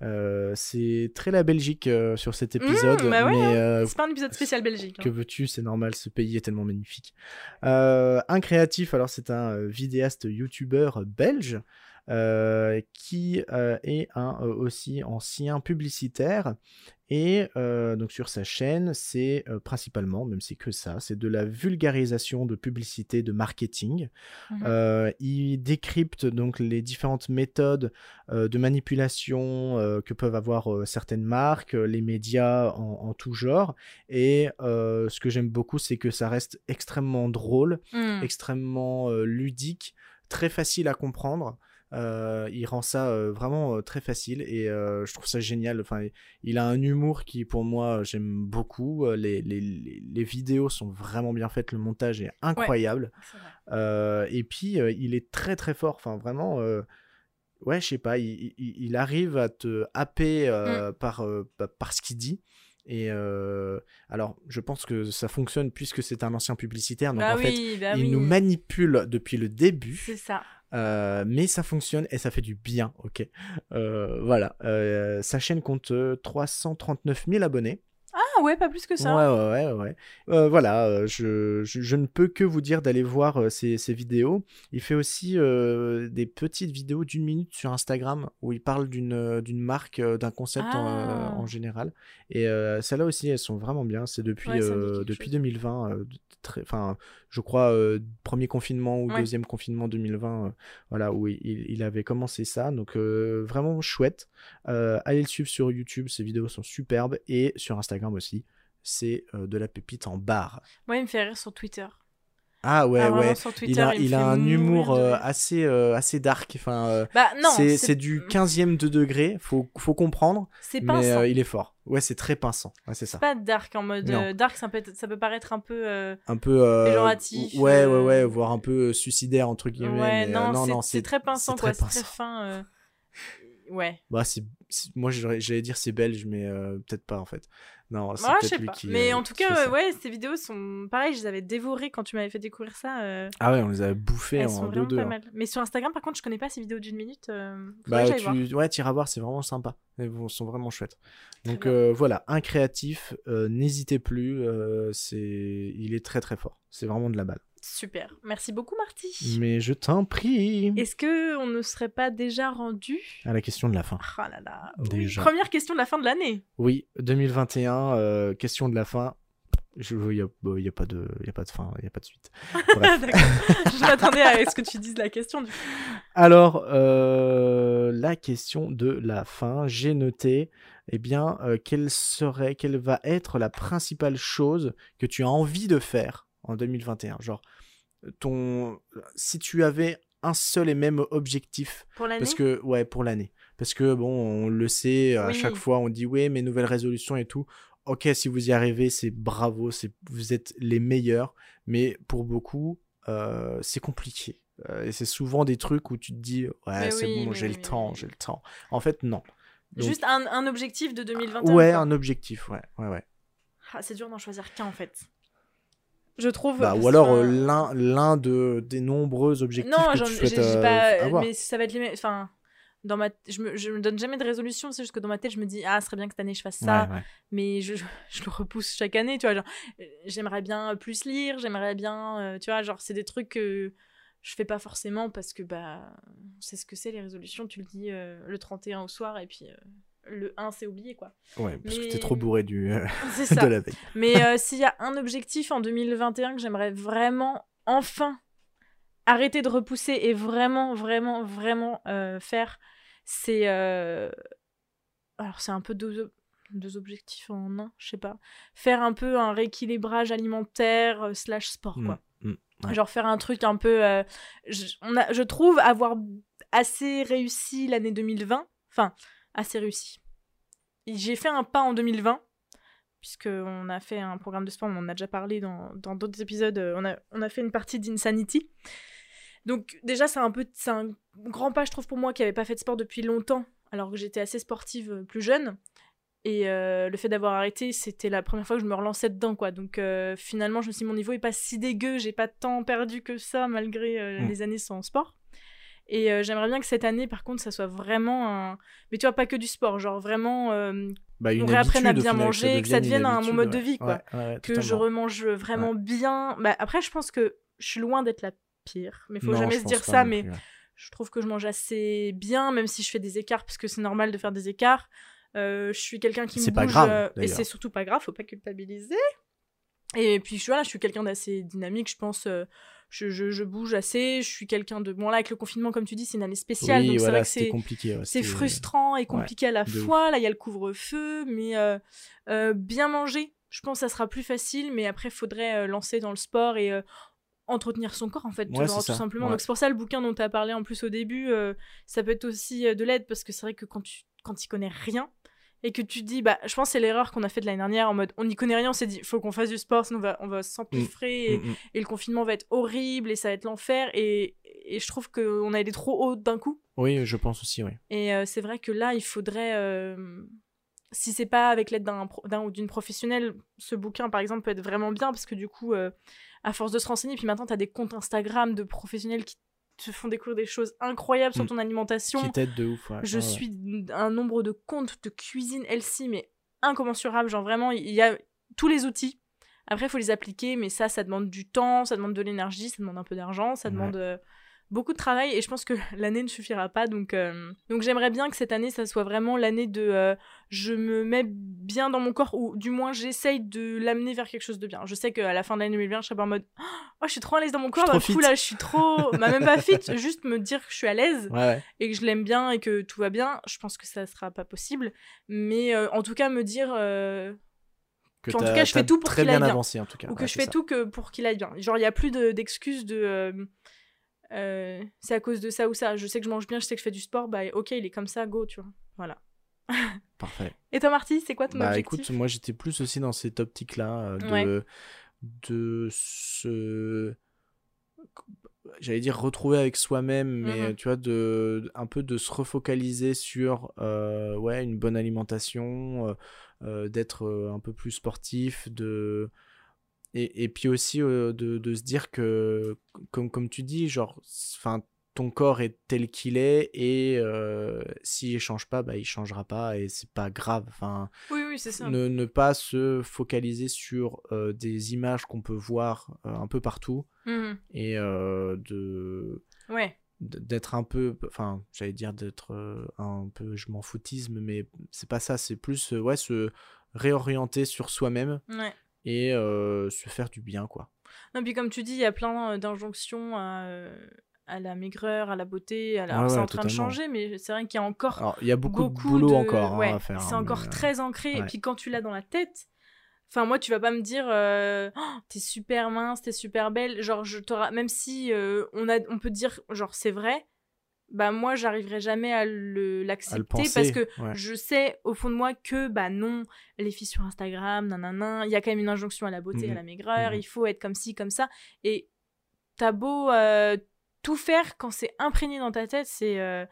Euh, c'est très la Belgique euh, sur cet épisode, bah ouais, mais euh, C'est pas un épisode spécial Belgique. hein. que veux-tu, c'est normal, ce pays est tellement magnifique. Un créatif, alors c'est un vidéaste youtubeur belge qui est un aussi ancien publicitaire. Et euh, donc sur sa chaîne, c'est euh, principalement, même c'est que ça, c'est de la vulgarisation de publicité, de marketing. Mhm. Euh, il décrypte donc les différentes méthodes de manipulation que peuvent avoir certaines marques, les médias en, en tout genre. Et ce que j'aime beaucoup, c'est que ça reste extrêmement drôle, Hmm. extrêmement ludique, très facile à comprendre. Euh, il rend ça euh, vraiment euh, très facile et je trouve ça génial. Enfin, il a un humour qui, pour moi, j'aime beaucoup. Les, les, les- vidéos sont vraiment bien faites, le montage est incroyable. Et puis, il est très très fort. Enfin, vraiment, ouais, je sais pas, il, il- il arrive à te happer Mm. par, pa- par ce qu'il dit. Et euh, alors, je pense que ça fonctionne puisque c'est un ancien publicitaire. Donc bah en fait, bah il oui. nous manipule depuis le début. C'est ça. Euh, mais ça fonctionne et ça fait du bien, ok. Euh, voilà, Euh, sa chaîne compte euh, 339 000 abonnés. Ah ouais, pas plus que ça. Ouais, ouais, ouais, ouais. Voilà, je, je, je ne peux que vous dire d'aller voir ses, ses vidéos. Il fait aussi des petites vidéos d'une minute sur Instagram où il parle d'une d'une marque, d'un concept en, Ah. en général. Et celles-là aussi, elles sont vraiment bien. C'est depuis, Ouais, depuis chose. 2020, euh, très, enfin, je crois, euh, premier confinement ou Ouais. deuxième confinement 2020, euh, voilà, où il, il avait commencé ça. Donc, euh, vraiment chouette. Allez le suivre sur YouTube, ses vidéos sont superbes. Et sur Instagram aussi, c'est de la pépite en barre. Moi, il me fait rire sur Twitter. Ah ouais, Ah, ouais. Twitter, Il a, il a un humour de euh, assez, euh, assez dark. Enfin, euh, Bah c'est du 15e de degré, faut, faut comprendre. c'est Mais euh, il est fort. Ouais, c'est très pinçant. Ouais, c'est ça. Pas dark en mode dark, ça peut, être- ça peut paraître un peu. Un peu. Péjoratif, Ouais, ouais, ouais, voire un peu suicidaire, entre guillemets. Ouais, mais, non, c'est- non, c'est très pinçant, c'est quoi. très C'est très fin. Ouais. Bah, c'est, moi, j'allais dire c'est belge, mais peut-être pas en fait. Non, c'est peut-être sais lui pas. qui. Mais euh, en tout cas, ouais, ces vidéos sont pareil. Je les avais dévorées quand tu m'avais fait découvrir ça. euh, Ah ouais, on les a bouffés Elles en sont deux pas hein. mal. Mais sur Instagram, par contre, je connais pas ces vidéos d'une minute. euh, Bah, j'aille voir. tu... ouais, t'iras voir, c'est vraiment sympa. Elles sont vraiment chouettes. Donc euh, voilà, un créatif, n'hésitez plus, c'est, il est très très fort. C'est vraiment de la balle. Super. Merci beaucoup, Marty. Mais je t'en prie. Est-ce que on ne serait pas déjà rendu À la question de la fin. Ah là là. oui. Déjà. Première question de la fin de l'année. Oui, 2021, euh, question de la fin. Je, il y a, bon, pas de, y a pas de fin, il y a pas de suite. Bref. Je m'attendais à ce que tu dises la question. Du coup. Alors, euh, la question de la fin, j'ai noté, eh bien, euh, quelle serait, quelle va être la principale chose que tu as envie de faire en 2021 Genre, ton, si tu avais un seul et même objectif, Pour l'année. parce que, ouais, pour l'année. Parce que, bon, on le sait, à Oui. chaque fois, on dit, ouais, mes nouvelles résolutions et tout. Ok, si vous y arrivez, c'est bravo, c'est, vous êtes les meilleurs. Mais pour beaucoup, euh, c'est compliqué. Euh, et c'est souvent des trucs où tu te dis, ouais, c'est oui, bon, j'ai oui, le temps, j'ai le temps. En fait, non. Donc, Juste un, un objectif de 2021. ouais, un objectif, ouais, ouais, ouais. Ah, c'est dur d'en choisir qu'un en fait. Je trouve. Bah, ou alors euh, l'un, l'un de, des nombreux objectifs Non, que j'en- tu souhaites j'ai euh, pas. avoir. Mais ça va être les mêmes. Enfin, dans ma, je me, je me donne jamais de résolution. C'est juste que dans ma tête, je me dis ah, ce serait bien que cette année je fasse ça. Ouais, ouais. Mais je, je le repousse chaque année. Tu vois, genre, euh, j'aimerais bien plus lire. J'aimerais bien, euh, tu vois, genre, c'est des trucs que je fais pas forcément parce que bah, sait ce que c'est les résolutions. Tu le dis euh, le 31 au soir et puis euh, le 1 c'est oublié quoi. Ouais, parce que Mais- t'es trop bourré du, euh, C'est de ça. la veille. Mais euh, s'il y a un objectif en 2021 que j'aimerais vraiment, enfin, arrêter de repousser et vraiment, vraiment, vraiment euh, faire, c'est... euh, Alors c'est un peu deux, deux objectifs en un, je sais pas. Faire un peu un rééquilibrage alimentaire slash sport, quoi. Mm, mm, ouais. Genre faire un truc un peu... je, on a, je trouve avoir assez réussi l'année 2020. Enfin, assez réussi. J'ai fait un pas en 2020 puisqu'on a fait un programme de sport, on en a déjà parlé dans dans d'autres épisodes, euh, on a, on a fait une partie d'Insanity. Donc déjà, c'est un, peu, un grand pas, je trouve, pour moi, qui n'avait pas fait de sport depuis longtemps, alors que j'étais assez sportive euh, plus jeune. Et euh, le fait d'avoir arrêté, c'était la première fois que je me relançais dedans, quoi. Donc euh, finalement, je me suis dit, mon niveau est pas si dégueu, j'ai pas tant perdu que ça, malgré euh, Mm. les années sans sport. Et euh, j'aimerais bien que cette année, par contre, ça soit vraiment un... Mais tu vois, pas que du sport, genre vraiment euh, Bah, on réapprenne à bien manger, que ça devienne un- mon mode de vie, quoi. ouais. Ouais, ouais, que je remange vraiment bien. Bah, après, je pense que je suis loin d'être la pire. Mais faut Non, jamais se dire ça. Mais plus, je trouve que je mange assez bien, même si je fais des écarts, parce que c'est normal de faire des écarts. Euh, je suis quelqu'un qui me pas bouge, grave, euh, et c'est surtout pas grave, faut pas culpabiliser. Et puis voilà, je suis quelqu'un d'assez dynamique, je pense. Je, je, je bouge assez, je suis quelqu'un de... Bon là, avec le confinement, comme tu dis, c'est une année spéciale, Oui, donc c'est vrai que c'est... ouais, frustrant et compliqué à la fois. Là, il y a le couvre-feu, mais euh, euh, bien manger, je pense que ça sera plus facile. Mais après, il faudrait euh, lancer dans le sport et entretenir son corps, en fait, Ouais, genre, c'est tout ça, simplement. ouais. Donc, c'est pour ça le bouquin dont tu as parlé en plus au début, euh, ça peut être aussi euh, de l'aide parce que c'est vrai que quand tu quand tu connais rien et que tu dis, bah, je pense que c'est l'erreur qu'on a fait de l'année dernière en mode on n'y connaît rien, on s'est dit, faut qu'on fasse du sport, sinon on va, on va s'empiffrer et, Mm, mm. et le confinement va être horrible et ça va être l'enfer et, et je trouve qu'on a été trop haut d'un coup. Oui, je pense aussi, oui. Et euh, c'est vrai que là, il faudrait, euh, si c'est pas avec l'aide d'un ou d'une professionnelle, ce bouquin par exemple peut être vraiment bien parce que du coup, euh, à force de se renseigner, puis maintenant tu as des comptes Instagram de professionnels qui te font découvrir des choses incroyables sur Mm. ton alimentation. Qui t'aide de ouf, ouais. Je ouais. suis un nombre de comptes de cuisine healthy, mais incommensurable. Genre vraiment, il y a tous les outils. Après, il faut les appliquer, mais ça, ça demande du temps, ça demande de l'énergie, ça demande un peu d'argent, ça Ouais. demande euh, beaucoup de travail. Et je pense que l'année ne suffira pas. Donc, euh, donc j'aimerais bien que cette année, ça soit vraiment l'année de euh, je me mets bien dans mon corps, ou du moins j'essaye de l'amener vers quelque chose de bien. Je sais qu'à la fin de l'année 2020, je serai pas en mode oh, je suis trop à l'aise dans mon corps, coup fit. là, je suis trop. bah, même pas fit, juste me dire que je suis à l'aise Ouais, ouais. et que je l'aime bien et que tout va bien, je pense que ça sera pas possible. Mais euh, en tout cas, me dire Que En tout cas, je fais tout pour qu'il aille bien bien. avancé, en tout cas. ou que ouais, je fais ça. tout que pour qu'il aille bien. Genre, il y a plus de- d'excuses de. Euh, c'est à cause de ça ou ça. Je sais que je mange bien, je sais que je fais du sport. Bah, ok, il est comme ça, go, tu vois. Voilà. Parfait. Et toi, Marty, c'est quoi ton Bah objectif? écoute, moi j'étais plus aussi dans cette optique-là euh, de, Ouais. de se. J'allais dire retrouver avec soi-même, mais Mhm. tu vois, de, un peu de se refocaliser sur euh, ouais, une bonne alimentation, d'être un peu plus sportif, de. Et, et puis aussi euh, de, de se dire que, comme, comme tu dis, genre, enfin, ton corps est tel qu'il est et euh, s'il change pas, bah, il changera pas et c'est pas grave. Enfin, Oui, oui, c'est ça. ne, ne pas se focaliser sur euh, des images qu'on peut voir euh, un peu partout Mhm. et de Ouais. d'être un peu enfin j'allais dire d'être un peu je m'en foutisme mais c'est pas ça c'est plus ouais se réorienter sur soi-même Ouais. Et se faire du bien quoi Non, puis comme tu dis, il y a plein d'injonctions à, à la maigreur, à la beauté. À la... Ouais, c'est en train de changer, mais c'est vrai qu'il y a encore alors il y a beaucoup, beaucoup de boulot de- encore hein, ouais, à faire C'est hein, encore mais, très ancré. Et puis quand tu l'as dans la tête, enfin moi tu vas pas me dire euh, Oh, t'es super mince, t'es super belle. Genre je même si euh, on a, on peut dire genre c'est vrai. Bah moi j'arriverai jamais à l'accepter parce que ouais. je sais au fond de moi que bah non les filles sur Instagram nanana il y a quand même une injonction à la beauté Mhm. à la maigreur Mhm. il faut être comme ci comme ça et t'as beau euh, tout faire quand c'est imprégné dans ta tête c'est euh,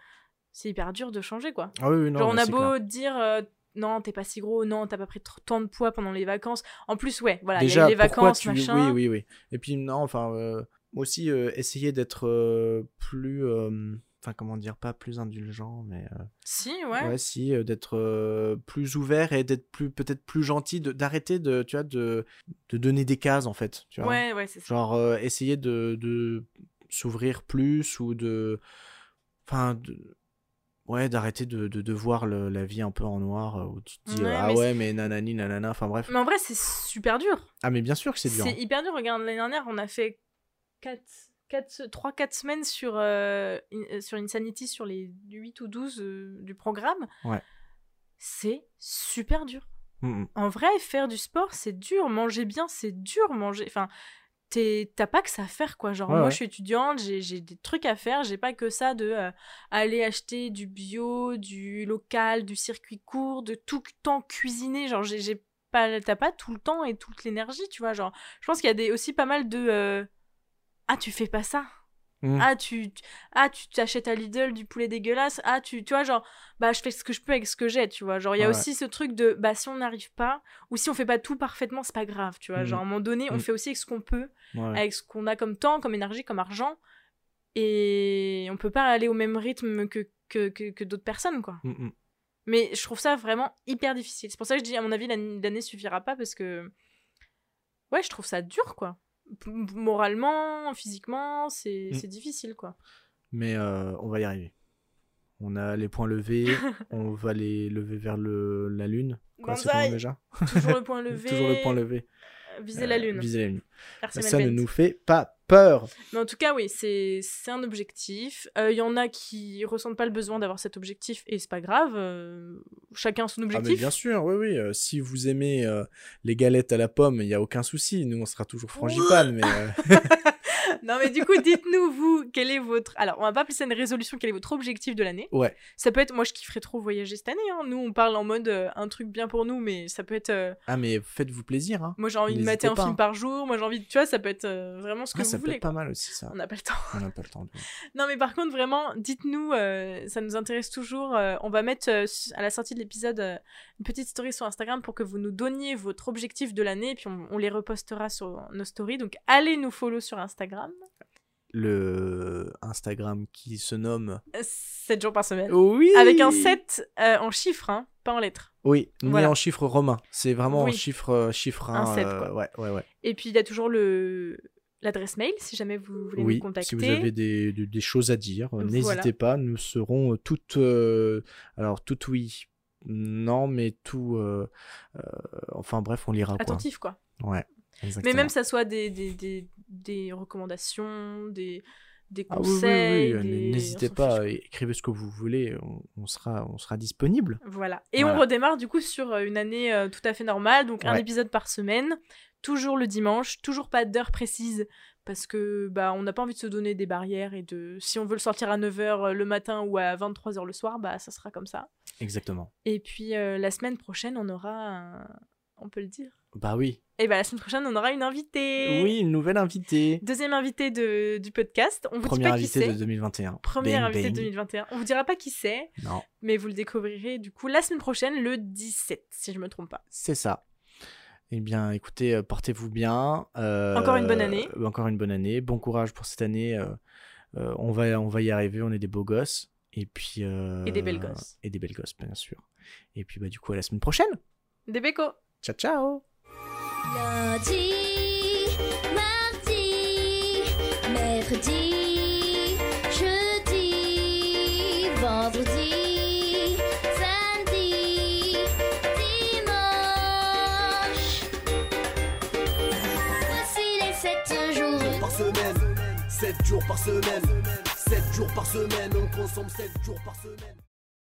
c'est hyper dur de changer quoi ah oui, oui, non, Genre, on a beau clair. dire euh, non, t'es pas si gros, non, t'as pas pris tant de poids pendant les vacances. En plus, ouais, voilà, il y a eu les vacances, tu machin. oui oui oui et puis non enfin aussi essayer d'être plus enfin comment dire pas plus indulgent mais euh, Si, ouais. Ouais, si, euh, d'être euh, plus ouvert et d'être plus peut-être plus gentil, d'arrêter de, tu vois, de, de donner des cases en fait, tu vois. Ouais, ouais, c'est ça. Genre essayer de, de s'ouvrir plus ou de, enfin, de- ouais, d'arrêter de, de, de voir le- la vie un peu en noir où tu te dis Ouais, euh, ah mais ouais mais nanani nanana, enfin bref. Mais en vrai, c'est super dur. Ah mais bien sûr que c'est dur. hein. C'est hyper dur. Regarde, l'année dernière, on a fait 4, 4, 3-4 semaines sur, euh, in- sur Insanity, sur les 8 ou 12 euh, du programme. Ouais. C'est super dur. Mm, mm. En vrai, faire du sport, c'est dur. Manger bien, c'est dur. Manger. Enfin, t'as pas que ça à faire, quoi. Genre, Ouais, moi, ouais. je suis étudiante, j'ai j'ai des trucs à faire. J'ai pas que ça de euh, aller acheter du bio, du local, du circuit court, de tout le temps cuisiner. Genre, j'ai- j'ai pas. T'as pas tout le temps et toute l'énergie, tu vois. Genre, je pense qu'il y a des, aussi pas mal de. Ah, tu fais pas ça. Mm. Ah, tu ah, tu t'achètes à Lidl du poulet dégueulasse. Ah, tu, tu vois, genre, bah, je fais ce que je peux avec ce que j'ai, tu vois. Genre, il y a Ouais, aussi ce truc de, bah, si on n'arrive pas, ou si on fait pas tout parfaitement, c'est pas grave, tu vois. Mhm. Genre, à un moment donné, on Mhm. fait aussi avec ce qu'on peut, Ouais, avec ce qu'on a comme temps, comme énergie, comme argent. Et on peut pas aller au même rythme que, que, que, que d'autres personnes, quoi. Mais je trouve ça vraiment hyper difficile. C'est pour ça que je dis, à mon avis, l'année l'année suffira pas parce que. Ouais, je trouve ça dur, quoi. Moralement, physiquement, c'est Mm. c'est difficile, quoi. Mais euh, on va y arriver. On a les points levés, on va les lever vers le, la lune. Quoi, déjà? Toujours le point levé. Toujours le point levé. euh, Viser la Euh, lune. Viser la lune. Ça ne nous fait pas peur. Mais en tout cas, oui, c'est c'est un objectif. Il y en a qui ressentent pas le besoin d'avoir cet objectif et c'est pas grave. euh, chacun son Ah objectif. mais bien sûr, oui, oui. euh, si vous aimez euh, les galettes à la pomme, il n'y a aucun souci. Nous, on sera toujours frangipane. mais, euh, Non, mais du coup, dites-nous, vous, quel est votre. Alors, on va pas appeler ça une résolution, quel est votre objectif de l'année Ouais. Ça peut être. Moi, je kifferais trop voyager cette année. hein. Nous, on parle en mode euh, un truc bien pour nous, mais ça peut être. euh, Ah, mais faites-vous plaisir. Hein. Moi, j'ai envie de N'hésitez mater un pas, film hein. par jour. Moi, j'ai envie de. Tu vois, ça peut être euh, vraiment ce que Ah, vous ça peut voulez. être pas mal aussi, ça. On n'a pas le temps. On n'a pas le temps. de- Non, mais par contre, vraiment, dites-nous, euh, ça nous intéresse toujours. euh, on va mettre euh, à la sortie de l'épisode euh, une petite story sur Instagram pour que vous nous donniez votre objectif de l'année, et puis on, on les repostera sur nos stories. Donc, allez nous follow sur Instagram, Le Instagram qui se nomme. 7 jours par semaine. Oui Avec un 7 euh, en chiffres, hein, pas en lettres. Oui, Voilà. en chiffres romains. C'est vraiment Oui. en chiffres, euh, chiffres Un hein, sept, euh, quoi. Ouais, ouais, ouais. Et puis, il y a toujours le l'adresse mail si jamais vous voulez Oui, nous contacter. si vous avez des, des- des choses à dire, Voilà. n'hésitez pas. Nous serons toutes. euh, alors, toutes oui. Non, mais tout. euh, euh, enfin, bref, on lira quoi. Attentif, quoi. Ouais. Mais même ça soit des, des, des, des recommandations, des, des Ah oui, oui, conseils. oui, des- N'hésitez pas, fiche. écrivez ce que vous voulez, on, on sera, on sera disponible. Voilà. Et Voilà. on redémarre du coup sur euh, une année euh, tout à fait normale, donc un épisode par semaine, toujours le dimanche, toujours pas d'heure précise parce que bah on n'a pas envie de se donner des barrières et de si on veut le sortir à 9h le matin ou à 23h le soir, bah ça sera comme ça. Exactement. Et puis euh, la semaine prochaine, on aura un... on peut le dire. Bah oui. Et bah la semaine prochaine, on aura une invitée. Oui, une nouvelle invitée. Deuxième invitée de, du podcast. On vous Première dit pas qui invitée de c'est. 2021. Première invitée de 2021. On vous dira pas qui c'est, Non, mais vous le découvrirez du coup la semaine prochaine, le 17, si je me trompe pas. c'est ça. Eh bien, écoutez, euh, portez-vous bien. euh, Encore une bonne année. euh, encore une bonne année. Bon courage pour cette année. euh, on, va, on va y arriver. On est des beaux gosses. Et puis. Et des belles gosses. Et des belles gosses, bien sûr. Et puis, bah, du coup, à la semaine prochaine. Des bécos Ciao, ciao. Lundi, mardi, mercredi, jeudi, vendredi, samedi, dimanche. Voici les sept jours. par semaine 7 jours par semaine 7 jours par semaine On consomme 7 jours par semaine